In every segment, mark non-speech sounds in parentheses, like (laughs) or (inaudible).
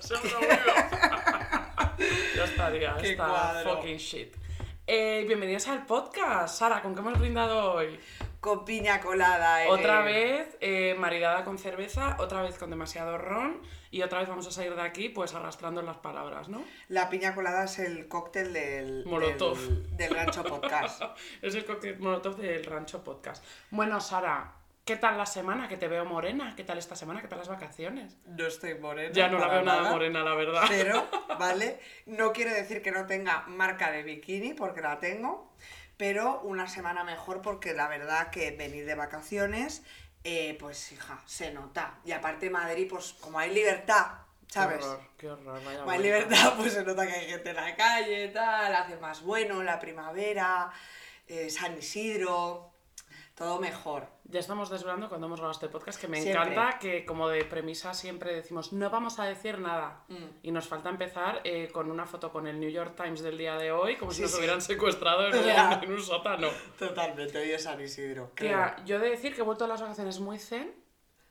(laughs) Ya estaría, Qué esta cuadro. fucking shit. Eh, bienvenidos al podcast. Sara, ¿con qué hemos brindado hoy? Con piña colada. eh. Otra vez eh, maridada con cerveza, otra vez con demasiado ron y otra vez vamos a salir de aquí pues arrastrando las palabras, ¿no? La piña colada es el cóctel del, Molotov. del, del Rancho Podcast. (laughs) Es el cóctel molotov del Rancho Podcast. Bueno, Sara, ¿qué tal la semana? Que te veo morena. ¿Qué tal esta semana? ¿Qué tal las vacaciones? No estoy morena. Ya no la veo nada morena, la verdad. Pero, (laughs) ¿vale? No quiere decir que no tenga marca de bikini, porque la tengo. Pero una semana mejor, porque la verdad que venir de vacaciones, eh, pues hija, se nota. Y aparte Madrid, pues como hay libertad, ¿sabes? Qué horror, qué horror. vaya Como hay libertad, pues se nota que hay gente en la calle, tal, hace más bueno, la primavera, eh, San Isidro, todo mejor. Ya estamos desvelando cuando hemos grabado este podcast, que me Siempre. encanta que como de premisa siempre decimos no vamos a decir nada. Mm. Y nos falta empezar eh, con una foto con el New York Times del día de hoy, como si nos sí. hubieran secuestrado en (laughs) un, Ya. en un sótano. Totalmente, hoy es San Isidro. Tía, yo he de decir que he vuelto a las vacaciones muy zen.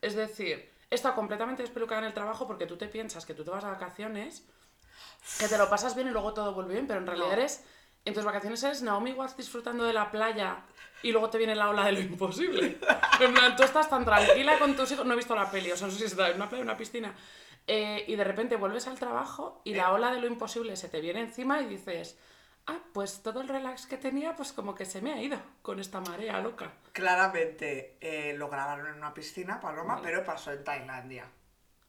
Es decir, he estado completamente despelucada en el trabajo porque tú te piensas que tú te vas a vacaciones, que te lo pasas bien y luego todo vuelve bien, pero en realidad No. eres. En tus vacaciones eres Naomi Watts disfrutando de la playa y luego te viene la ola de lo imposible. En plan, tú estás tan tranquila con tus hijos. No he visto la peli, o sea, no sé si está en una playa o una piscina. Eh, y de repente vuelves al trabajo y la ola de lo imposible se te viene encima y dices. Ah, pues todo el relax que tenía, pues como que se me ha ido con esta marea loca. Claramente eh, lo grabaron en una piscina, Paloma, pero pasó en Tailandia.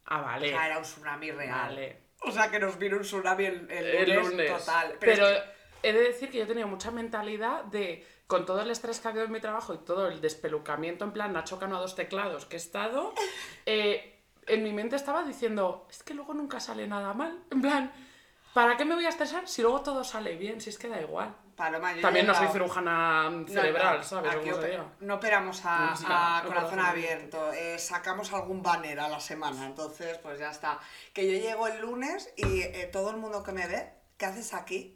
Ah, O vale. sea, era un tsunami real. Vale. O sea, que nos vino un tsunami el, el El lunes, lunes. total. Pero, es que- he de decir que yo tenido mucha mentalidad de, con todo el estrés que ha habido en mi trabajo y todo el despelucamiento en plan Nacho Cano a dos teclados que he estado, (laughs) eh, en mi mente estaba diciendo, es que luego nunca sale nada mal. En plan, ¿para qué me voy a estresar si luego todo sale bien? Si es que da igual. Paloma, yo También no soy cirujana No, cerebral, no, ¿sabes? no operamos a, No, sí, a no, corazón corazón abierto, eh, sacamos algún banner a la semana, entonces pues ya está. Que yo llego el lunes y eh, todo el mundo que me ve, ¿qué haces aquí?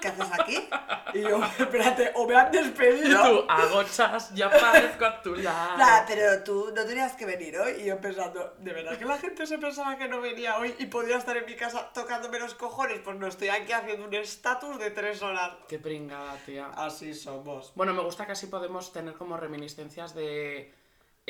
¿Qué haces aquí? Y yo, (laughs) espérate, o me han Y despedido. tú, agochas, ya parezco a tu lado. (laughs) Nah, pero tú no tenías que venir hoy y yo pensando, ¿de verdad que la gente se pensaba que no venía hoy y podía estar en mi casa tocándome los cojones? Pues no estoy aquí haciendo un estatus de tres horas. Qué pringada, tía. Así somos. Bueno, me gusta que así podemos tener como reminiscencias de...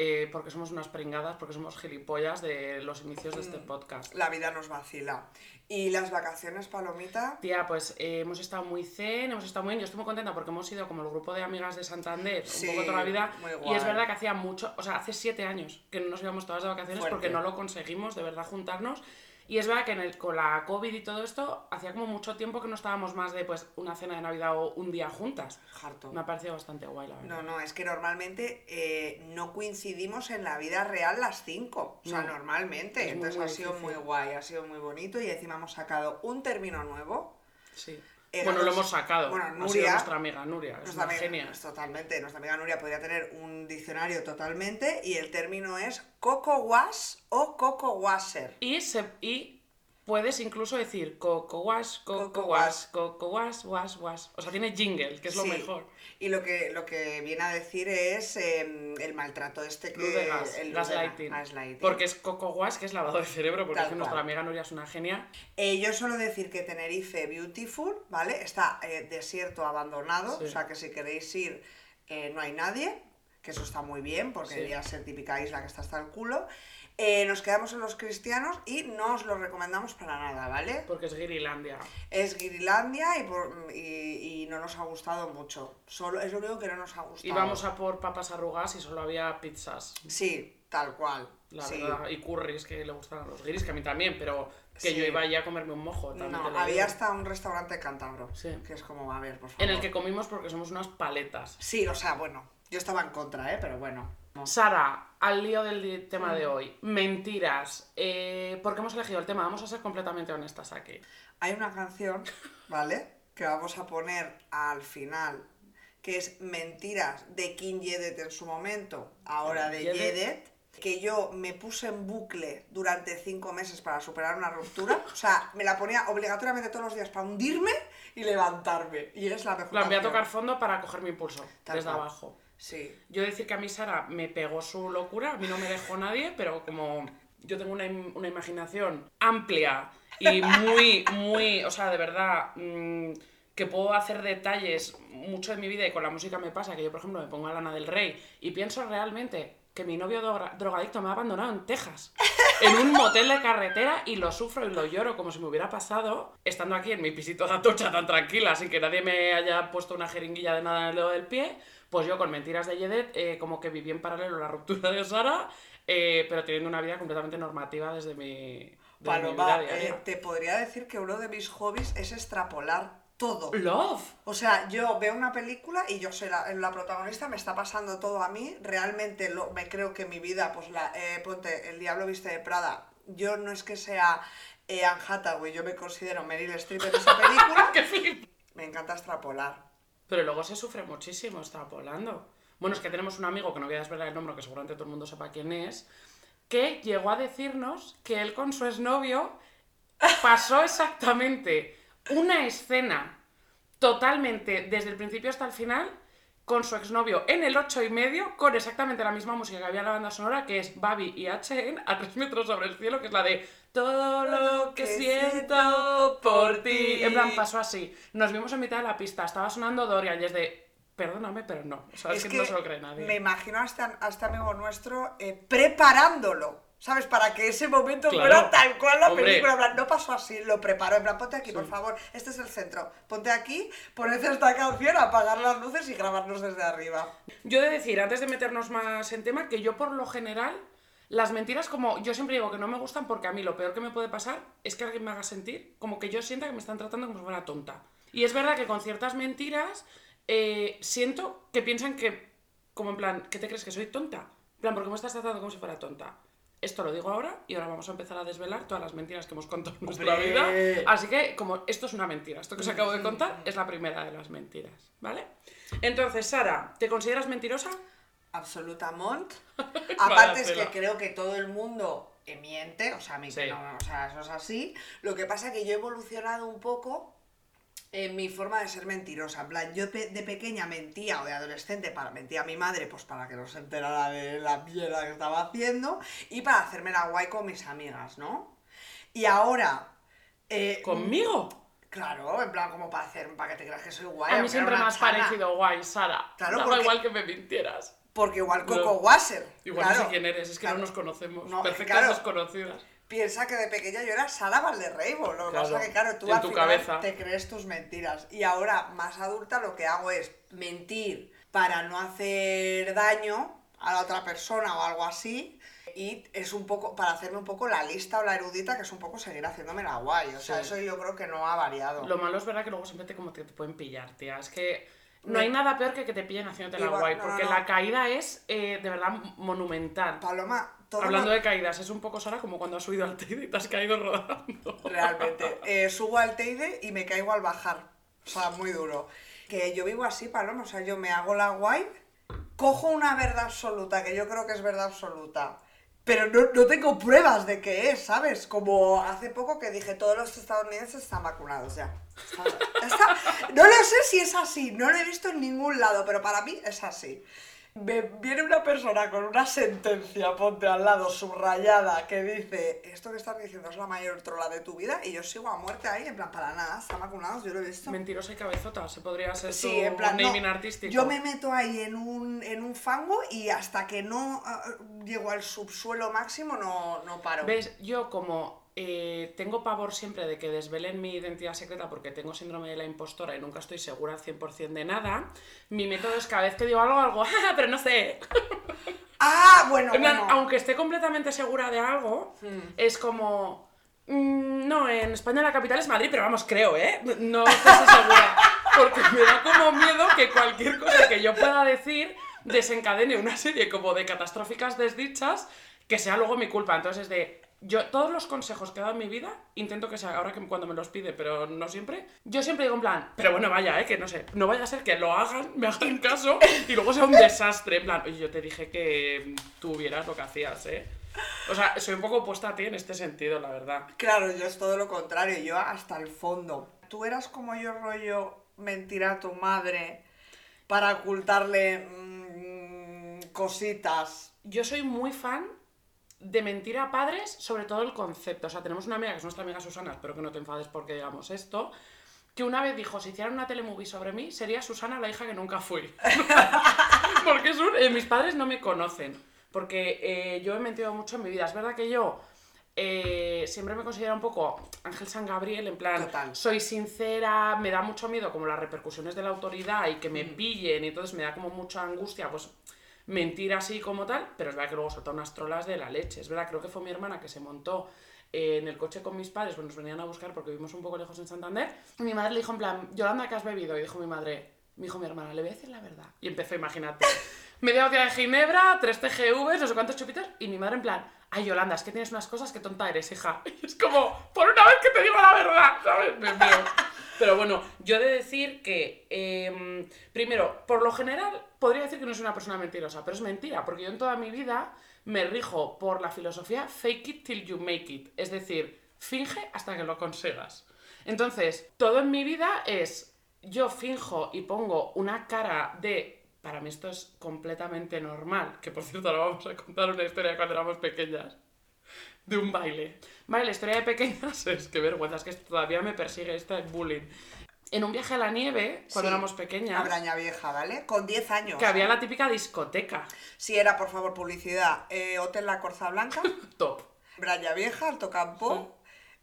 eh, porque somos unas pringadas, porque somos gilipollas de los inicios de Mm. este podcast. La vida nos vacila. ¿Y las vacaciones, Palomita? Tía, pues eh, hemos estado muy zen, hemos estado muy bien. Yo estoy muy contenta porque hemos ido como el grupo de amigas de Santander Sí, un poco toda la vida. Y es verdad que hacía mucho, o sea, hace siete años que no nos íbamos todas de vacaciones Fuerte. porque no lo conseguimos de verdad juntarnos. Y es verdad que en el, con la COVID y todo esto, hacía como mucho tiempo que no estábamos más de pues una cena de Navidad o un día juntas. Harto. Me ha parecido bastante guay, la verdad. No, no, es que normalmente eh, no coincidimos en la vida real las cinco. O sea, No. normalmente. Entonces ha sido muy guay, ha sido muy bonito y encima hemos sacado un término nuevo. Sí. Bueno, lo hemos sacado. bueno, ha sido Nuria- nuestra amiga Nuria, es Nuestra una amiga- genia. totalmente, nuestra amiga Nuria podría tener un diccionario totalmente y el término es coco wash o coco washer. Y, se, y puedes incluso decir coco wash, coco, wash, coco wash, wash, wash. O sea, tiene jingle, que es lo Sí. mejor. Y lo que, lo que viene a decir es eh, el maltrato este que... Luz de gas, el gaslighting. gaslighting. Porque es coco wash, que es lavado de cerebro, porque es que nuestra amiga Nuria es una genia. Eh, yo suelo decir que Tenerife Beautiful, ¿vale? Está eh, desierto abandonado, Sí. o sea que si queréis ir eh, no hay nadie, que eso está muy bien, porque Sí. debería ser típica isla que está hasta el culo. Eh, nos quedamos en los cristianos y no os lo recomendamos para nada, ¿vale? Porque es Girilandia. Es Guirilandia y, por- y, y no nos ha gustado mucho. Solo, es lo único que no nos ha gustado. Íbamos a por papas arrugadas y solo había pizzas. Sí, tal cual. La sí. verdad. Y curries que le gustan a los guiris, que a mí también, pero que Sí. yo iba ya a comerme un mojo. No, había hasta un restaurante cántabro. Sí. Que es como, a ver, por favor. En el que comimos porque somos unas paletas. Sí, o sea, bueno, yo estaba en contra, ¿eh? Pero bueno. Sara, al lío del tema de hoy. Mentiras. Eh, ¿Por qué hemos elegido el tema? Vamos a ser completamente honestas aquí. Hay una canción, ¿vale? Que vamos a poner al final, que es Mentiras de King Yedet en su momento, ahora de Yedet. Que yo me puse en bucle durante cinco meses para superar una ruptura. O sea, me la ponía obligatoriamente todos los días para hundirme y levantarme. Y es la mejor. La voy a tocar fondo para coger mi impulso Tal desde cual. abajo. Sí. Yo decir que a mí Sara me pegó su locura, a mí no me dejó nadie, pero como yo tengo una, una imaginación amplia y muy, muy, o sea, de verdad, mm, que puedo hacer detalles mucho de mi vida y con la música me pasa, que yo, por ejemplo, me pongo a Lana del Rey y pienso realmente que mi novio droga- drogadicto me ha abandonado en Texas, en un motel de carretera y lo sufro y lo lloro como si me hubiera pasado estando aquí en mi pisito de atocha tan tranquila, sin que nadie me haya puesto una jeringuilla de nada en el dedo del pie, pues yo con Mentiras de Yedet eh, como que viví en paralelo la ruptura de Sara, eh, pero teniendo una vida completamente normativa desde mi, desde mi Paloma, vida eh, te podría decir que uno de mis hobbies es extrapolar todo. Love. O sea, yo veo una película y yo soy la, la protagonista, me está pasando todo a mí. Realmente lo, me creo que mi vida, pues la, eh, ponte, El Diablo Viste de Prada. Yo no es que sea eh, Anne Hathaway, yo me considero Meryl Streep en esa (laughs) película. ¡Qué flip! me encanta extrapolar. Pero luego se sufre muchísimo extrapolando. Bueno, es que tenemos un amigo, que no voy a desvelar el nombre, que seguramente todo el mundo sepa quién es, que llegó a decirnos que él con su exnovio pasó exactamente una escena totalmente desde el principio hasta el final con su exnovio en el 8 y medio con exactamente la misma música que había en la banda sonora que es Babi y HN a 3 metros sobre el cielo que es la de todo lo que siento por ti en plan pasó así nos vimos en mitad de la pista estaba sonando Dorian y es de perdóname pero no o sea, es, que, no se lo cree nadie me imagino a este, a este amigo nuestro eh, preparándolo. ¿Sabes? Para que ese momento Claro. fuera tal cual la Hombre. película. En plan, no pasó así, lo preparó. En plan, ponte aquí, por favor. Este es el centro. Ponte aquí, poned esta canción, apagar las luces y grabarnos desde arriba. Yo he de decir, antes de meternos más en tema, que yo por lo general, las mentiras como yo siempre digo que no me gustan porque a mí lo peor que me puede pasar es que alguien me haga sentir como que yo sienta que me están tratando como si fuera tonta. Y es verdad que con ciertas mentiras eh, siento que piensan que, como en plan, ¿qué te crees que soy tonta? En plan, ¿por qué me estás tratando como si fuera tonta? Esto lo digo ahora y ahora vamos a empezar a desvelar todas las mentiras que hemos contado en nuestra ¡Hombre! vida. Así que, como esto es una mentira, esto que os acabo de contar es la primera de las mentiras, ¿vale? Entonces, Sara, ¿te consideras mentirosa? Absolutamente. (laughs) Aparte es que creo que todo el mundo miente, o sea, a mí que Sí. no, o sea, eso es así. Lo que pasa es que yo he evolucionado un poco en mi forma de ser mentirosa. En plan, yo de pequeña mentía o de adolescente para mentía a mi madre, pues para que no se enterara de la mierda que estaba haciendo y para hacerme la guay con mis amigas, ¿no? Y ahora... eh, ¿Conmigo? Claro, en plan, como para hacer, para que te creas que soy guay. A mí siempre me has parecido guay, Sara. Claro, Daba porque- igual que me mintieras. Porque igual Coco No. Wasser. Igual claro. no sé quién eres, es que Claro. no nos conocemos. No, Perfectas claro. desconocidas. Piensa que de pequeña yo era Sara Valderreibo. Lo que pasa es que, claro, tú en al tu final cabeza. te crees tus mentiras. Y ahora, más adulta, lo que hago es mentir para no hacer daño a la otra persona o algo así. Y es un poco, para hacerme un poco la lista o la erudita, que es un poco seguir haciéndome la guay. O sea, Sí. eso yo creo que no ha variado. Lo malo es verdad que luego siempre te, como te, te pueden pillar, tía. Es que no hay nada peor que que te pillen haciéndote la Igual, guay, no, no, porque no. la caída es eh, de verdad monumental. Paloma, todo Hablando lo- de caídas, es un poco, Sara, como cuando has subido al Teide y te has caído rodando. (laughs) Realmente. Eh, subo al Teide y me caigo al bajar. O sea, muy duro. Que yo vivo así, Paloma. O sea, yo me hago la guay, cojo una verdad absoluta, que yo creo que es verdad absoluta. Pero no, no tengo pruebas de que es, ¿sabes? Como hace poco que dije, todos los estadounidenses están vacunados ya. No lo sé si es así, no lo he visto en ningún lado, pero para mí es así. Me viene una persona con una sentencia, ponte al lado, subrayada, que dice, esto que estás diciendo es la mayor trola de tu vida, y yo sigo a muerte ahí, en plan, para nada, están vacunados, yo lo he visto. Mentirosa y cabezota, se podría ser Sí, tu en plan, no, naming artístico. yo me meto ahí en un, en un fango y hasta que no ah, llego al subsuelo máximo no, no paro. ¿Ves? Yo como eh, tengo pavor siempre de que desvelen mi identidad secreta porque tengo síndrome de la impostora y nunca estoy segura al 100% de nada, mi método es cada vez que digo algo, algo, (laughs) "Ah, pero no sé. Ah, bueno, En plan, bueno. aunque esté completamente segura de algo, Hmm. es como... "Mm, no, en España la capital es Madrid, pero vamos, creo, ¿eh? No estoy segura. Porque me da como miedo que cualquier cosa que yo pueda decir desencadene una serie como de catastróficas desdichas que sea luego mi culpa. Entonces es de... Yo, todos los consejos que he dado en mi vida, intento que sea ahora que cuando me los pide, pero no siempre. Yo siempre digo en plan, pero bueno, vaya, eh, que no sé, no vaya a ser que lo hagan, (laughs) me hagan caso y luego sea un desastre. En plan, oye, yo te dije que tú vieras lo que hacías, eh. O sea, soy un poco opuesta a ti en este sentido, la verdad. Claro, yo es todo lo contrario, yo hasta el fondo. Tú eras como yo rollo mentir a tu madre para ocultarle mm, cositas. Yo soy muy fan de mentir a padres, sobre todo el concepto. O sea, tenemos una amiga que es nuestra amiga Susana, espero que no te enfades porque digamos esto, que una vez dijo, si hicieran una telemovie sobre mí, sería Susana la hija que nunca fui. (laughs) porque es un- eh, mis padres no me conocen, porque eh, yo he mentido mucho en mi vida. Es verdad que yo eh, siempre me considero un poco Ángel San Gabriel, en plan, Total. soy sincera, me da mucho miedo como las repercusiones de la autoridad y que me pillen, y entonces me da como mucha angustia, pues mentir así como tal, pero es verdad que luego soltó unas trolas de la leche. Es verdad, creo que fue mi hermana que se montó eh, en el coche con mis padres, pues nos venían a buscar porque vivimos un poco lejos en Santander. Mi madre le dijo en plan, Yolanda, ¿qué has bebido? Y dijo mi madre, me dijo mi hermana, le voy a decir la verdad. Y empezó, imagínate, (laughs) media botella de ginebra, tres TGVs, no sé cuántos chupitos, y mi madre en plan, ay Yolanda, es que tienes unas cosas que tonta eres, hija. (laughs) Y es como, por una vez que te digo la verdad, ¿sabes? Me meo. Pero bueno, yo he de decir que, em, primero, por lo general, podría decir que no soy una persona mentirosa, pero es mentira, porque yo en toda mi vida me rijo por la filosofía fake it till you make it, es decir, finge hasta que lo consigas. Entonces, todo en mi vida es, yo finjo y pongo una cara de, para mí esto es completamente normal, que por cierto ahora vamos a contar una historia de cuando éramos pequeñas de un baile. Vale, la historia de pequeñas (laughs) es que vergüenza, es que todavía me persigue este bullying. En un viaje a la nieve, cuando Sí, éramos A pequeñas, Braña Vieja, ¿vale? Con 10 años. que había la típica discoteca. Si era, por favor, publicidad, eh, Hotel La Corza Blanca, (laughs) Top. Braña Vieja, Alto Campo,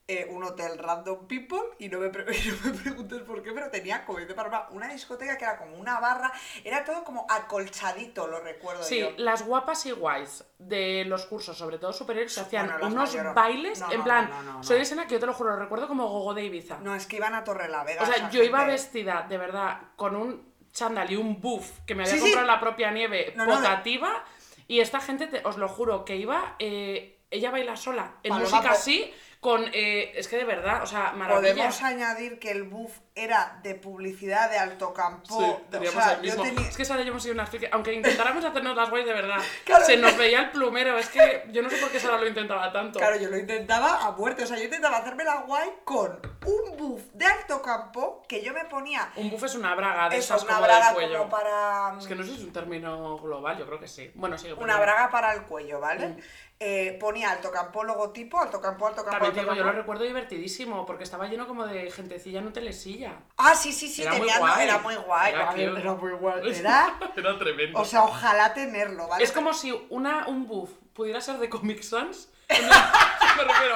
eh, un hotel Random People, y no me, pre- (laughs) no me preguntes por qué, pero tenía, como dice Paloma, una discoteca que era como una barra, era todo como acolchadito, lo recuerdo Sí, yo. las guapas y guays de los cursos, sobre todo superiores, se hacían Bueno, unos bailes, no, en no, plan, soy de escena que yo te lo juro, lo recuerdo como gogo de Ibiza. No, es que iban a Torre la Vega. o sea, yo iba vestida, de verdad, con un chándal y un buff que me había Sí, comprado la propia nieve, potativa, y esta gente, te- os lo juro, que iba, eh, ella baila sola, en Paloma, música así, con, eh, es que de verdad, o sea, maravilla. Podemos añadir que el buff era de publicidad de Alto Campo. Sí, o teníamos sea, el mismo. yo tenía... Es que esa hemos sido una friki. Aunque intentáramos hacernos las guays de verdad, (laughs) Claro. se nos veía el plumero. Es que yo no sé por qué Sara lo intentaba tanto. Claro, yo lo intentaba a muerte. O sea, yo intentaba hacerme la guay con un buff de alto campo que yo me ponía. Un buff es una braga de Eso, esas una como braga del cuello. como para. Es que no sé si es un término global, yo creo que sí. Bueno, sigue. Una braga para el cuello, ¿vale? Eh, ponía alto campo logotipo, alto campo, alto campo, También alto digo, yo lo recuerdo divertidísimo, porque estaba lleno como de gentecilla en telesilla. Ah, sí, sí, sí, Era muy tenía, no, guay. era muy guay. Era cute. era muy guay. (laughs) Era, Era tremendo. o sea, ojalá tenerlo, ¿vale? es como si una, un buff pudiera ser de Comic Sans. (laughs) Me refiero.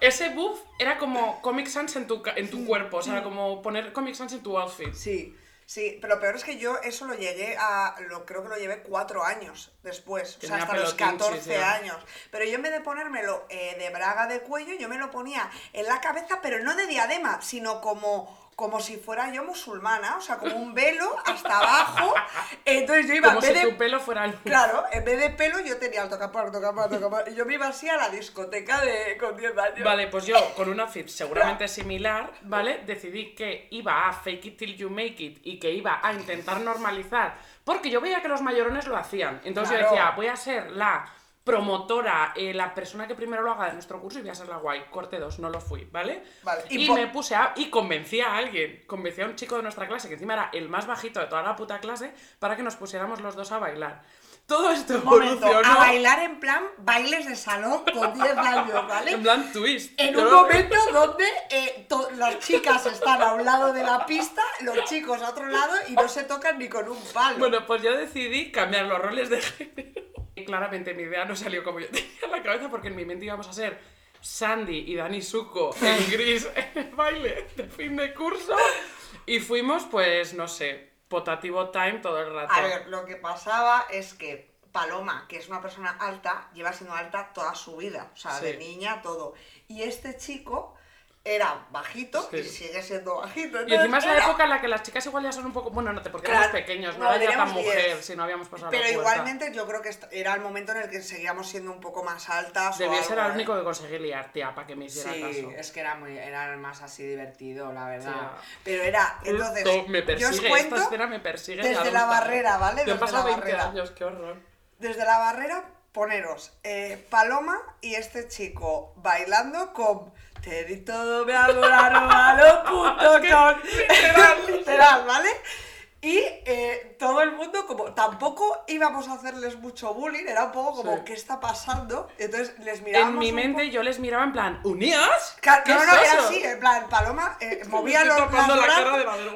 Ese buff era como Comic Sans en tu, ca- en tu cuerpo, o sea, como poner Comic Sans en tu outfit. Sí, sí, pero lo peor es que yo eso lo llegué a, lo creo que lo llevé cuatro años después, o sea, hasta los pelotinchis 14 ya. años. Pero yo en vez de ponérmelo eh, de braga de cuello, yo me lo ponía en la cabeza, pero no de diadema, sino como, como si fuera yo musulmana, o sea, como un velo hasta abajo. (laughs) Entonces yo iba, Como en si vez de... tu pelo fuera el Claro, en vez de pelo yo tenía alto campo, alto campo. Y yo me iba así a la discoteca de, con 10 años. Vale, pues yo con un outfit seguramente (laughs) similar, ¿vale? Decidí que iba a fake it till you make it y que iba a intentar normalizar, porque yo veía que los mayorones lo hacían. Entonces yo decía, voy a ser la promotora, eh, la persona que primero lo haga de nuestro curso y voy a ser la guay. Corte 2, no lo fui, ¿vale? Vale, y Y, me puse a... Y convencí a alguien, convencí a un chico de nuestra clase, que encima era el más bajito de toda la puta clase, para que nos pusiéramos los dos a bailar. Todo esto momento, evolucionó a bailar en plan bailes de salón con 10 años, ¿vale? en plan twist. En un momento donde eh, las chicas están a un lado de la pista, los chicos a otro lado y no se tocan ni con un palo. Bueno, pues yo decidí cambiar los roles de género. Y claramente mi idea no salió como yo tenía en la cabeza porque en mi mente íbamos a ser Sandy y Dani Suco en gris en el baile de fin de curso. Y fuimos, pues, no sé, potativo time todo el rato. a ver, lo que pasaba es que Paloma, que es una persona alta, lleva siendo alta toda su vida, o sea, Sí. de niña, todo. Y este chico era bajito Sí. y sigue siendo bajito. Y encima es la Entonces, época en la que las chicas igual ya son un poco... Bueno, no te porque Claro, éramos pequeños, no, no, era tan mujer 10. si no habíamos pasado Pero la igualmente yo creo que era el momento en el que seguíamos siendo un poco más altas. Debía ser el ¿eh? único que conseguí liar, tía, para que me hiciera Sí, caso. es que era muy, era más así divertido, la verdad. Sí. Pero era, entonces, Esto me yo persigue, os cuento esta escena me persigue. de desde la barrera, ¿vale? Han Desde pasado la 20 barrera. años, qué horror. Desde la barrera, poneros eh, Paloma y este chico bailando con Te di todo, mi amor, arroba lo punto Es que, com". literal. (laughs) literal, ¿vale? Y eh, todo el mundo, como tampoco íbamos a hacerles mucho bullying, era un poco como, Sí. ¿qué está pasando? Entonces les mirábamos. En mi mente yo les miraba en plan, ¿unías? Claro, ¿Qué no, es no, era así, en plan, Paloma eh, (laughs) movía los, brazos,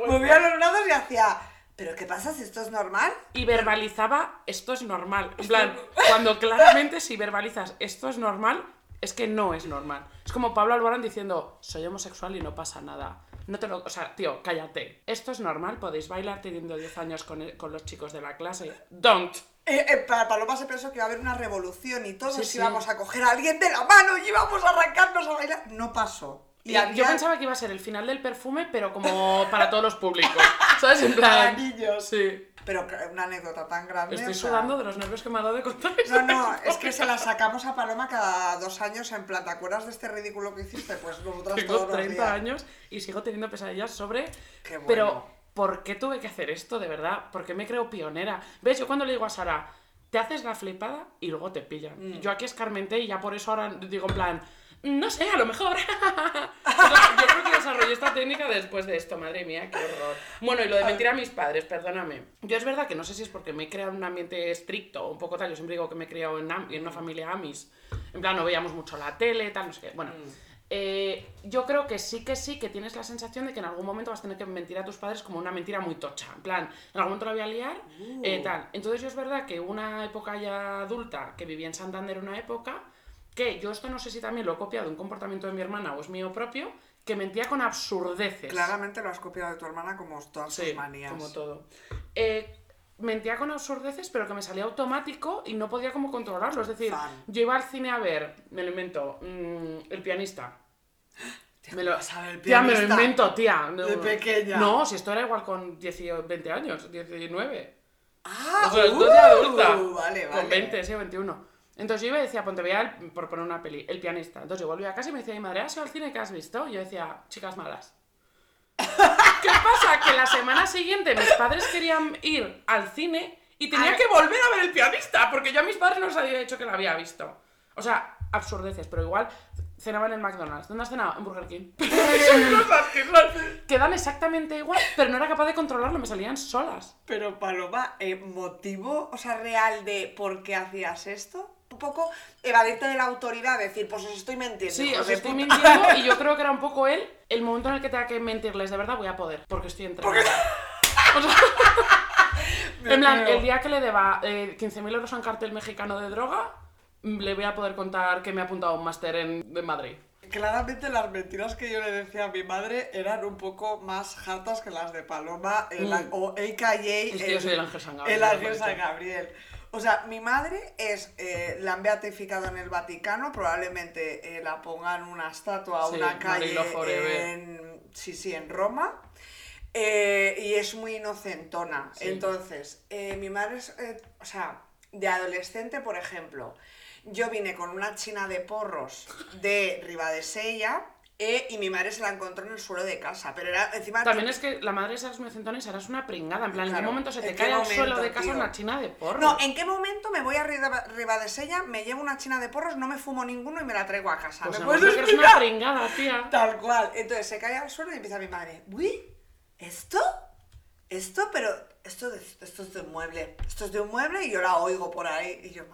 movía los brazos y hacía, ¿pero qué pasa si esto es normal? Y verbalizaba, esto es normal. En plan, cuando claramente si verbalizas, esto es normal, es que no es normal. Es como Pablo Alborán diciendo, soy homosexual y no pasa nada. No te lo... O sea, tío, cállate. Esto es normal, podéis bailar teniendo 10 años con, el- con los chicos de la clase. Don't. Eh, eh, para Paloma se pensó que iba a haber una revolución y todos Sí, sí. íbamos a coger a alguien de la mano y íbamos a arrancarnos a bailar. No pasó. Y había- yo pensaba que iba a ser el final del perfume, pero como para todos los públicos. (laughs) ¿Sabes? En Para plan... niños. Sí. Pero una anécdota tan grande. Estoy o sea- sudando de los nervios que me ha dado de contar No, no, es que se la sacamos a Paloma cada dos años en plan, ¿te acuerdas de este ridículo que hiciste? Pues nosotras Tengo todos los 30 días. años y sigo teniendo pesadillas sobre... Qué bueno. Pero, ¿por qué tuve que hacer esto, de verdad? ¿Por qué me creo pionera? ¿Ves? Yo cuando le digo a Sara, te haces la flipada y luego te pillan. Mm. Yo aquí escarmenté y ya por eso ahora digo en plan, no sé, a lo mejor. (laughs) Sea, yo creo que desarrollé esta técnica después de esto, madre mía, qué horror. Bueno, y lo de mentir a mis padres, perdóname. Yo es verdad que no sé si es porque me he creado en un ambiente estricto un poco tal, yo siempre digo que me he criado en, una familia amis. En plan, no veíamos mucho la tele, tal, no sé qué. Bueno, eh, yo creo que sí que sí, que tienes la sensación de que en algún momento vas a tener que mentir a tus padres como una mentira muy tocha. En plan, en algún momento la voy a liar, eh, tal. Entonces yo es verdad que una época ya adulta, que vivía en Santander una época, que yo esto no sé si también lo he copiado de un comportamiento de mi hermana o es mío propio, que mentía con absurdeces. Claramente lo has copiado de tu hermana como todas Sí, sus manías. como todo. Eh, mentía con absurdeces, pero que me salía automático y no podía como controlarlo. Es decir, Fan. yo iba al cine a ver, me lo invento, mm, El pianista. Me (gasps) lo, tía, me lo invento, tía. No, De pequeña. No, si esto era igual con 18, 20 años, 19. Ah, O sea, de uh, adulta. Vale, vale. Con 20, sí, 21. Entonces yo iba y decía, ponte, voy a, por poner una peli, El pianista. Entonces yo volvía a casa y me decía mi madre, ¿has ido al cine que has visto? Y yo decía, chicas malas. (laughs) ¿Qué pasa? Que la semana siguiente mis padres querían ir al cine y tenía que volver a ver El pianista, porque yo a mis padres no les había dicho que lo había visto. O sea, absurdeces, pero igual cenaban en McDonald's. ¿Dónde has cenado? En Burger King. Son cosas que, son- que dan exactamente igual, pero no era capaz de controlarlo, me salían solas. Pero Paloma, eh, ¿motivo, o sea, real de por qué hacías esto? Un poco evadirte de la autoridad, decir, pues os estoy mintiendo. Sí, os estoy puta. mintiendo y yo (laughs) creo que era un poco él el momento en el que tenga que mentirles de verdad voy a poder, porque estoy entrenada. O sea, Me en plan, el día que le deba eh, 15.000 euros a un cartel mexicano de droga, mm, le voy a poder contar que me ha apuntado a un máster en, en Madrid. Claramente las mentiras que yo le decía a mi madre eran un poco más hartas que las de Paloma el- Mm. o AKA Es que yo soy el ángel San Gabriel, El ángel San. Gabriel. O sea, mi madre es, eh, la han beatificado en el Vaticano, probablemente eh, la pongan una estatua o Sí, una calle en, sí, sí, en Roma. Eh, y es muy inocentona. Sí. Entonces, mi madre es, o sea, de adolescente, por ejemplo, yo vine con una china de porros de Ribadesella eh, y mi madre se la encontró en el suelo de casa. Pero era encima. También es que la madre de Sara es muy centona y Sara es una pringada. En plan, ¿en qué momento se te ¿en qué cae al suelo de casa tío? una china de porro? No, ¿en qué momento me voy a Riba- Ribadesella, me llevo una china de porros, no me fumo ninguno y me la traigo a casa? Pues ¿Me en el puedes momento que eres una pringada, tía. Tal cual. Entonces se cae al suelo y empieza mi madre. Uy, ¿esto? ¿Esto? Pero esto, de- esto es de un mueble. Esto es de un mueble y yo la oigo por ahí. Y yo,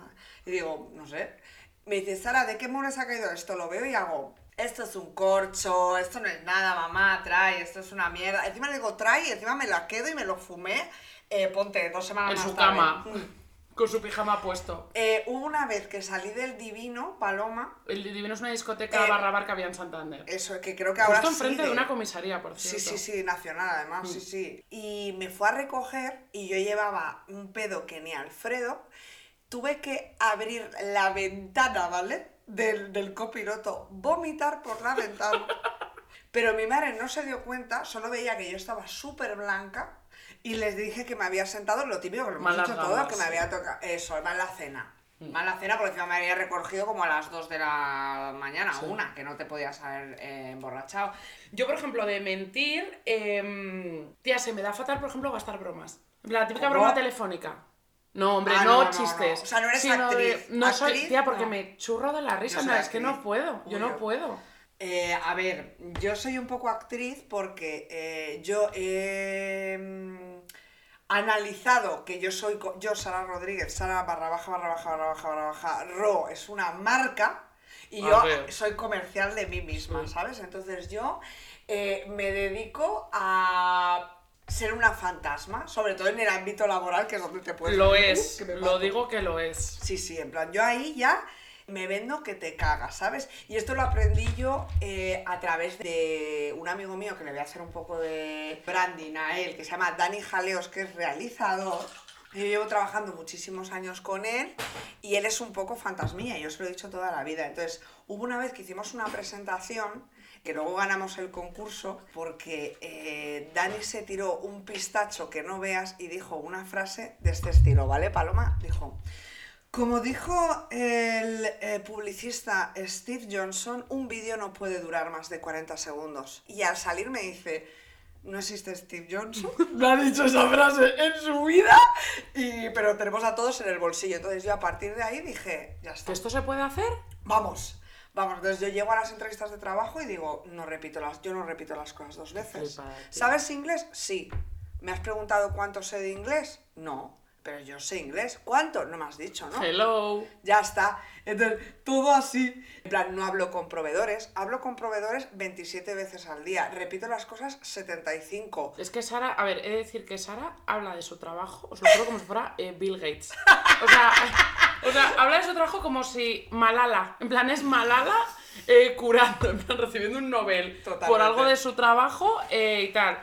digo, no sé. Me dice, Sara, ¿de qué mueble se ha caído esto? Lo veo y hago, esto es un corcho, esto no es nada, mamá, trae, esto es una mierda. Encima le digo, trae y encima me la quedo y me lo fumé. eh, ponte, dos semanas En más su tarde. cama, Mm. con su pijama puesto. Eh, hubo una vez que salí del Divino, Paloma, El Divino es una discoteca Eh, barra bar que había en Santander. eso que creo que ahora Justo enfrente sigue. de una comisaría, por Sí, cierto. sí, sí, nacional además, Mm. sí, sí. Y me fue a recoger y yo llevaba un pedo que ni Alfredo. Tuve que abrir la ventana, ¿vale? Del, del copiloto, vomitar por la ventana. Pero mi madre no se dio cuenta, solo veía que yo estaba súper blanca y les dije que me había sentado, lo típico que lo hemos gambas, que me había tocado. Eso, mala cena. Mm. Mala cena porque encima me había recogido como a las 2 de la mañana, Sí. una, que no te podías haber eh, emborrachado. Yo, por ejemplo, de mentir, em, tía, se me da fatal, por ejemplo, gastar bromas. La típica ¿Cómo? broma telefónica. No, hombre, Ah, no, no, no, chistes. no. O sea, no eres actriz. no soy, Actriz, tía, porque no. me churro de la risa. Soy plan, es que no puedo. Yo no puedo. Eh, a ver, yo soy un poco actriz porque eh, yo he mm, analizado que yo soy, yo, Sara Rodríguez, Sara barra baja, barra baja, barra baja, barra baja, Ro es una marca y A yo ver. soy comercial de mí misma, Sí. ¿sabes? Entonces yo eh, me dedico a ser una fantasma, sobre todo en el ámbito laboral, que es donde te puedes... Lo es, lo digo que lo es. Sí, sí, en plan, yo ahí ya me vendo que te cagas, ¿sabes? Y esto lo aprendí yo eh, a través de un amigo mío que le voy a hacer un poco de branding a él, que se llama Dani Jaleos, que es realizador. Yo llevo trabajando muchísimos años con él y él es un poco fantasmilla, yo se lo he dicho toda la vida. Entonces, hubo una vez que hicimos una presentación que luego ganamos el concurso porque eh, Dani se tiró un pistacho que no veas y dijo una frase de este estilo, ¿vale, Paloma? Dijo, como dijo el eh, publicista Steve Johnson, un vídeo no puede durar más de 40 segundos. Y al salir me dice, no existe Steve Johnson. (laughs) No ha dicho esa frase en su vida, y, pero tenemos a todos en el bolsillo. Entonces yo a partir de ahí dije, ya está. ¿Que esto se puede hacer? Vamos, vamos. Entonces yo llego a las entrevistas de trabajo y digo, no repito las, yo no repito las cosas dos veces. Flipada. ¿Sabes inglés? Sí. ¿Me has preguntado cuánto sé de inglés? No. Pero yo sé inglés. ¿Cuánto? No me has dicho, ¿no? Hello. Ya está. Entonces, todo así. En plan, no hablo con proveedores. Hablo con proveedores 27 veces al día. Repito las cosas 75. Es que Sara, a ver, he de decir que Sara habla de su trabajo, os lo juro como si fuera eh, Bill Gates. O sea, (laughs) o sea, habla de su trabajo como si Malala, en plan es Malala eh, curando, en plan recibiendo un Nobel por Totalmente. algo de su trabajo eh, y tal.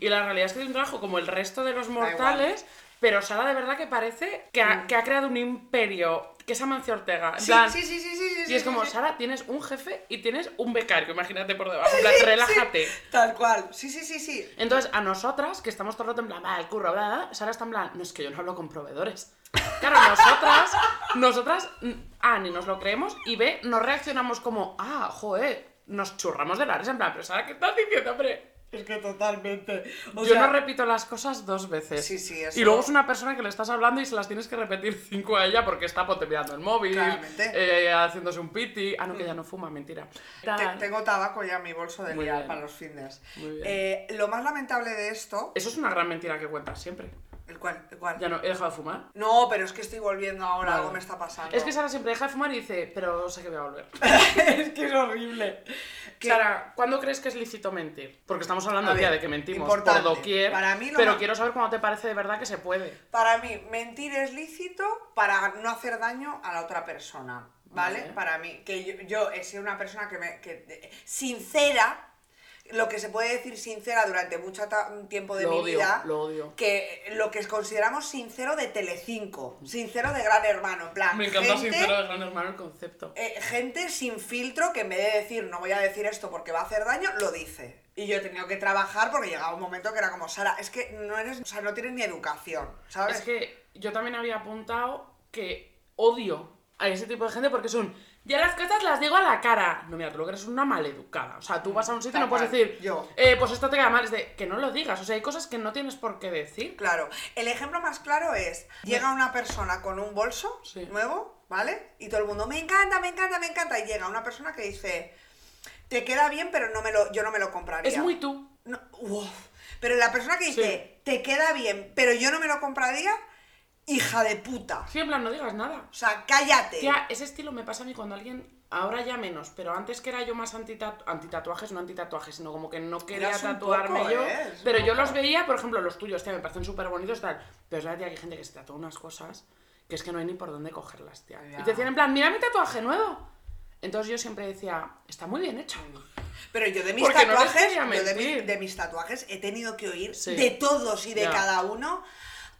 Y la realidad es que tiene un trabajo como el resto de los mortales, pero Sara de verdad que parece que ha, que ha creado un imperio, que es Amancio Ortega. En Sí, plan, sí, sí, sí, sí, sí, y es sí, como, sí. Sara, tienes un jefe y tienes un becario, imagínate por debajo. En plan, relájate. Tal cual. Sí, sí, sí, sí. Entonces, a nosotras, que estamos todo el rato en plan, va, el curro, bla, bla, bla, Sara está en plan, no es que yo no hablo con proveedores. Claro, nosotras, nosotras, mm, A, ni nos lo creemos, y B, no reaccionamos como, ah, joder, nos churramos de la risa, en plan, pero Sara, ¿qué estás diciendo, hombre? Es que totalmente. O yo sea, no repito las cosas dos veces. Sí, sí, eso- Y luego es una persona que le estás hablando y se las tienes que repetir (laughs) cinco a ella porque está ponte mirando el móvil, Claramente. eh, haciéndose un piti. Ah, no, que ya no fuma, mentira. Tal. tengo tabaco ya en mi bolso de Muy liar bien. para los fines. Muy bien. Eh, lo más lamentable de esto. Eso es una gran mentira que cuentas siempre. ¿El cual? ¿El cual? Ya no, he dejado de fumar. No, pero es que estoy volviendo ahora, Vale. algo me está pasando. Es que Sara siempre deja de fumar y dice, pero sé que voy a volver. (laughs) es que es horrible. Sara, ¿cuándo crees que es lícito mentir? Porque estamos hablando ver, de que mentimos importante. por doquier, Para mí pero más- quiero saber cuándo te parece de verdad que se puede. Para mí, mentir es lícito para no hacer daño a la otra persona, ¿vale? Vale. Para mí, que yo, yo he sido una persona que me... Que, sincera, lo que se puede decir sincera durante mucho tiempo de Lo mi odio, vida, lo odio. que lo que consideramos sincero de Telecinco, sincero de Gran Hermano, en plan, Me encanta gente, sincero de Gran Hermano el concepto. eh, gente sin filtro que en vez de decir no voy a decir esto porque va a hacer daño, lo dice. Y yo he tenido que trabajar porque llegaba un momento que era como, Sara, es que no eres, o sea, no tienes ni educación, ¿sabes? Es que yo también había apuntado que odio a ese tipo de gente porque son, ya las cosas las digo a la cara. No, mira, tú lo que eres una maleducada. O sea, tú vas a un sitio y no puedes decir, yo. eh, pues esto te queda mal. Es de, que no lo digas. O sea, hay cosas que no tienes por qué decir. Claro, el ejemplo más claro es, llega una persona con un bolso Sí. nuevo, ¿vale? Y todo el mundo, me encanta, me encanta, me encanta. Y llega una persona que dice, te queda bien, pero no me lo, yo no me lo compraría. Es muy tú. No, uf. Pero la persona que dice, te queda bien, pero yo no me lo compraría, hija de puta. Sí, en plan, no digas nada. O sea, cállate. Tía, ese estilo me pasa a mí cuando alguien, ahora ya menos, pero antes que era yo más antitatu- antitatuajes, no antitatuajes, sino como que no quería Eras tatuarme poco, yo. ¿eh? Pero yo los veía, por ejemplo, los tuyos, tía, me parecen súper bonitos, tal. Pero es verdad, tía, que hay gente que se tatúa unas cosas que es que no hay ni por dónde cogerlas, tía. Ya. Y te decían en plan, mira mi tatuaje nuevo. Entonces yo siempre decía, está muy bien hecho. Pero yo de mis Porque no tatuajes, quería yo de, mi- de mis tatuajes he tenido que oír Sí. de todos y de Ya. cada uno.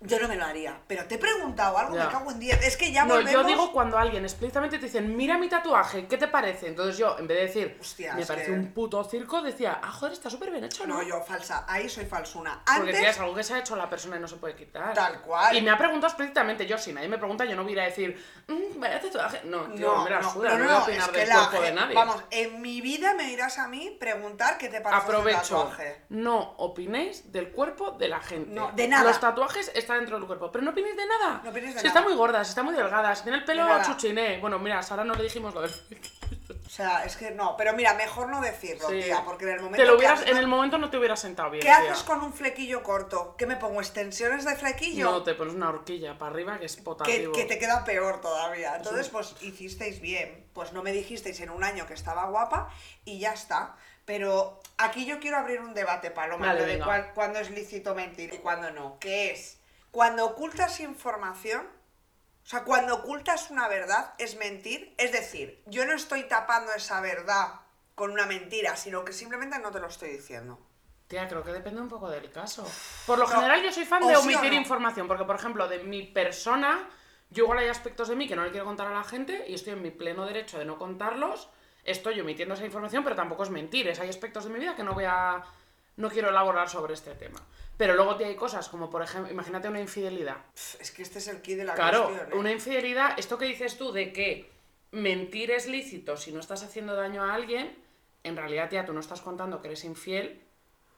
Yo no me lo haría. Pero te he preguntado algo, Ya. me cago en 10. Es que ya No, volvemos. yo digo cuando alguien explícitamente te dicen, mira mi tatuaje, ¿qué te parece? Entonces yo, en vez de decir, Hostia, me parece que- un puto circo, decía, ah, joder, está súper bien hecho, ¿no? No, yo falsa. Ahí soy falsuna. Porque Antes. tía, es algo que se ha hecho la persona y no se puede quitar. Tal cual. Y me ha preguntado explícitamente, yo si nadie me pregunta, yo no voy a ir a decir, mmm, vaya tatuaje. No, tío, no, me la no, suda, no, no, voy a opinar del la cuerpo de nadie. Vamos, en mi vida me irás a mí preguntar qué te parece Aprovecho, tatuaje. no opinéis del cuerpo de la gente. No, de nada. Los tatuajes están está dentro del cuerpo. Pero no opinéis de nada. No opinéis de si nada. está muy gorda, si está muy delgada, si tiene el pelo chuchiné. Bueno, mira, Sara no le dijimos lo del O sea, es que no, pero mira, mejor no decirlo, Sí. tía, porque en el momento Te lo hubieras, haces- en el momento no te hubieras sentado bien. ¿Qué tía. haces con un flequillo corto? ¿Qué me pongo? ¿Extensiones de flequillo? No, te pones una horquilla para arriba que es potativo. que te queda peor todavía. Entonces, pues hicisteis bien. Pues no me dijisteis en un año que estaba guapa y ya está. Pero aquí yo quiero abrir un debate, Paloma, Vale, de cuándo es lícito mentir y cuándo no. Que es, cuando ocultas información, o sea, cuando ocultas una verdad, es mentir. Es decir, yo no estoy tapando esa verdad con una mentira, sino que simplemente no te lo estoy diciendo. Tía, creo que depende un poco del caso. Por lo No, general yo soy fan o de sí omitir no. información, porque por ejemplo, de mi persona, yo igual hay aspectos de mí que no le quiero contar a la gente y estoy en mi pleno derecho de no contarlos. Estoy omitiendo esa información, pero tampoco es mentir. es- Hay aspectos de mi vida que no voy a... no quiero elaborar sobre este tema. Pero luego tía, hay cosas como, por ejemplo, imagínate una infidelidad. Es que este es el key de la Claro, cuestión. ¿eh? una infidelidad, esto que dices tú de que mentir es lícito si no estás haciendo daño a alguien, en realidad, tía, tú no estás contando que eres infiel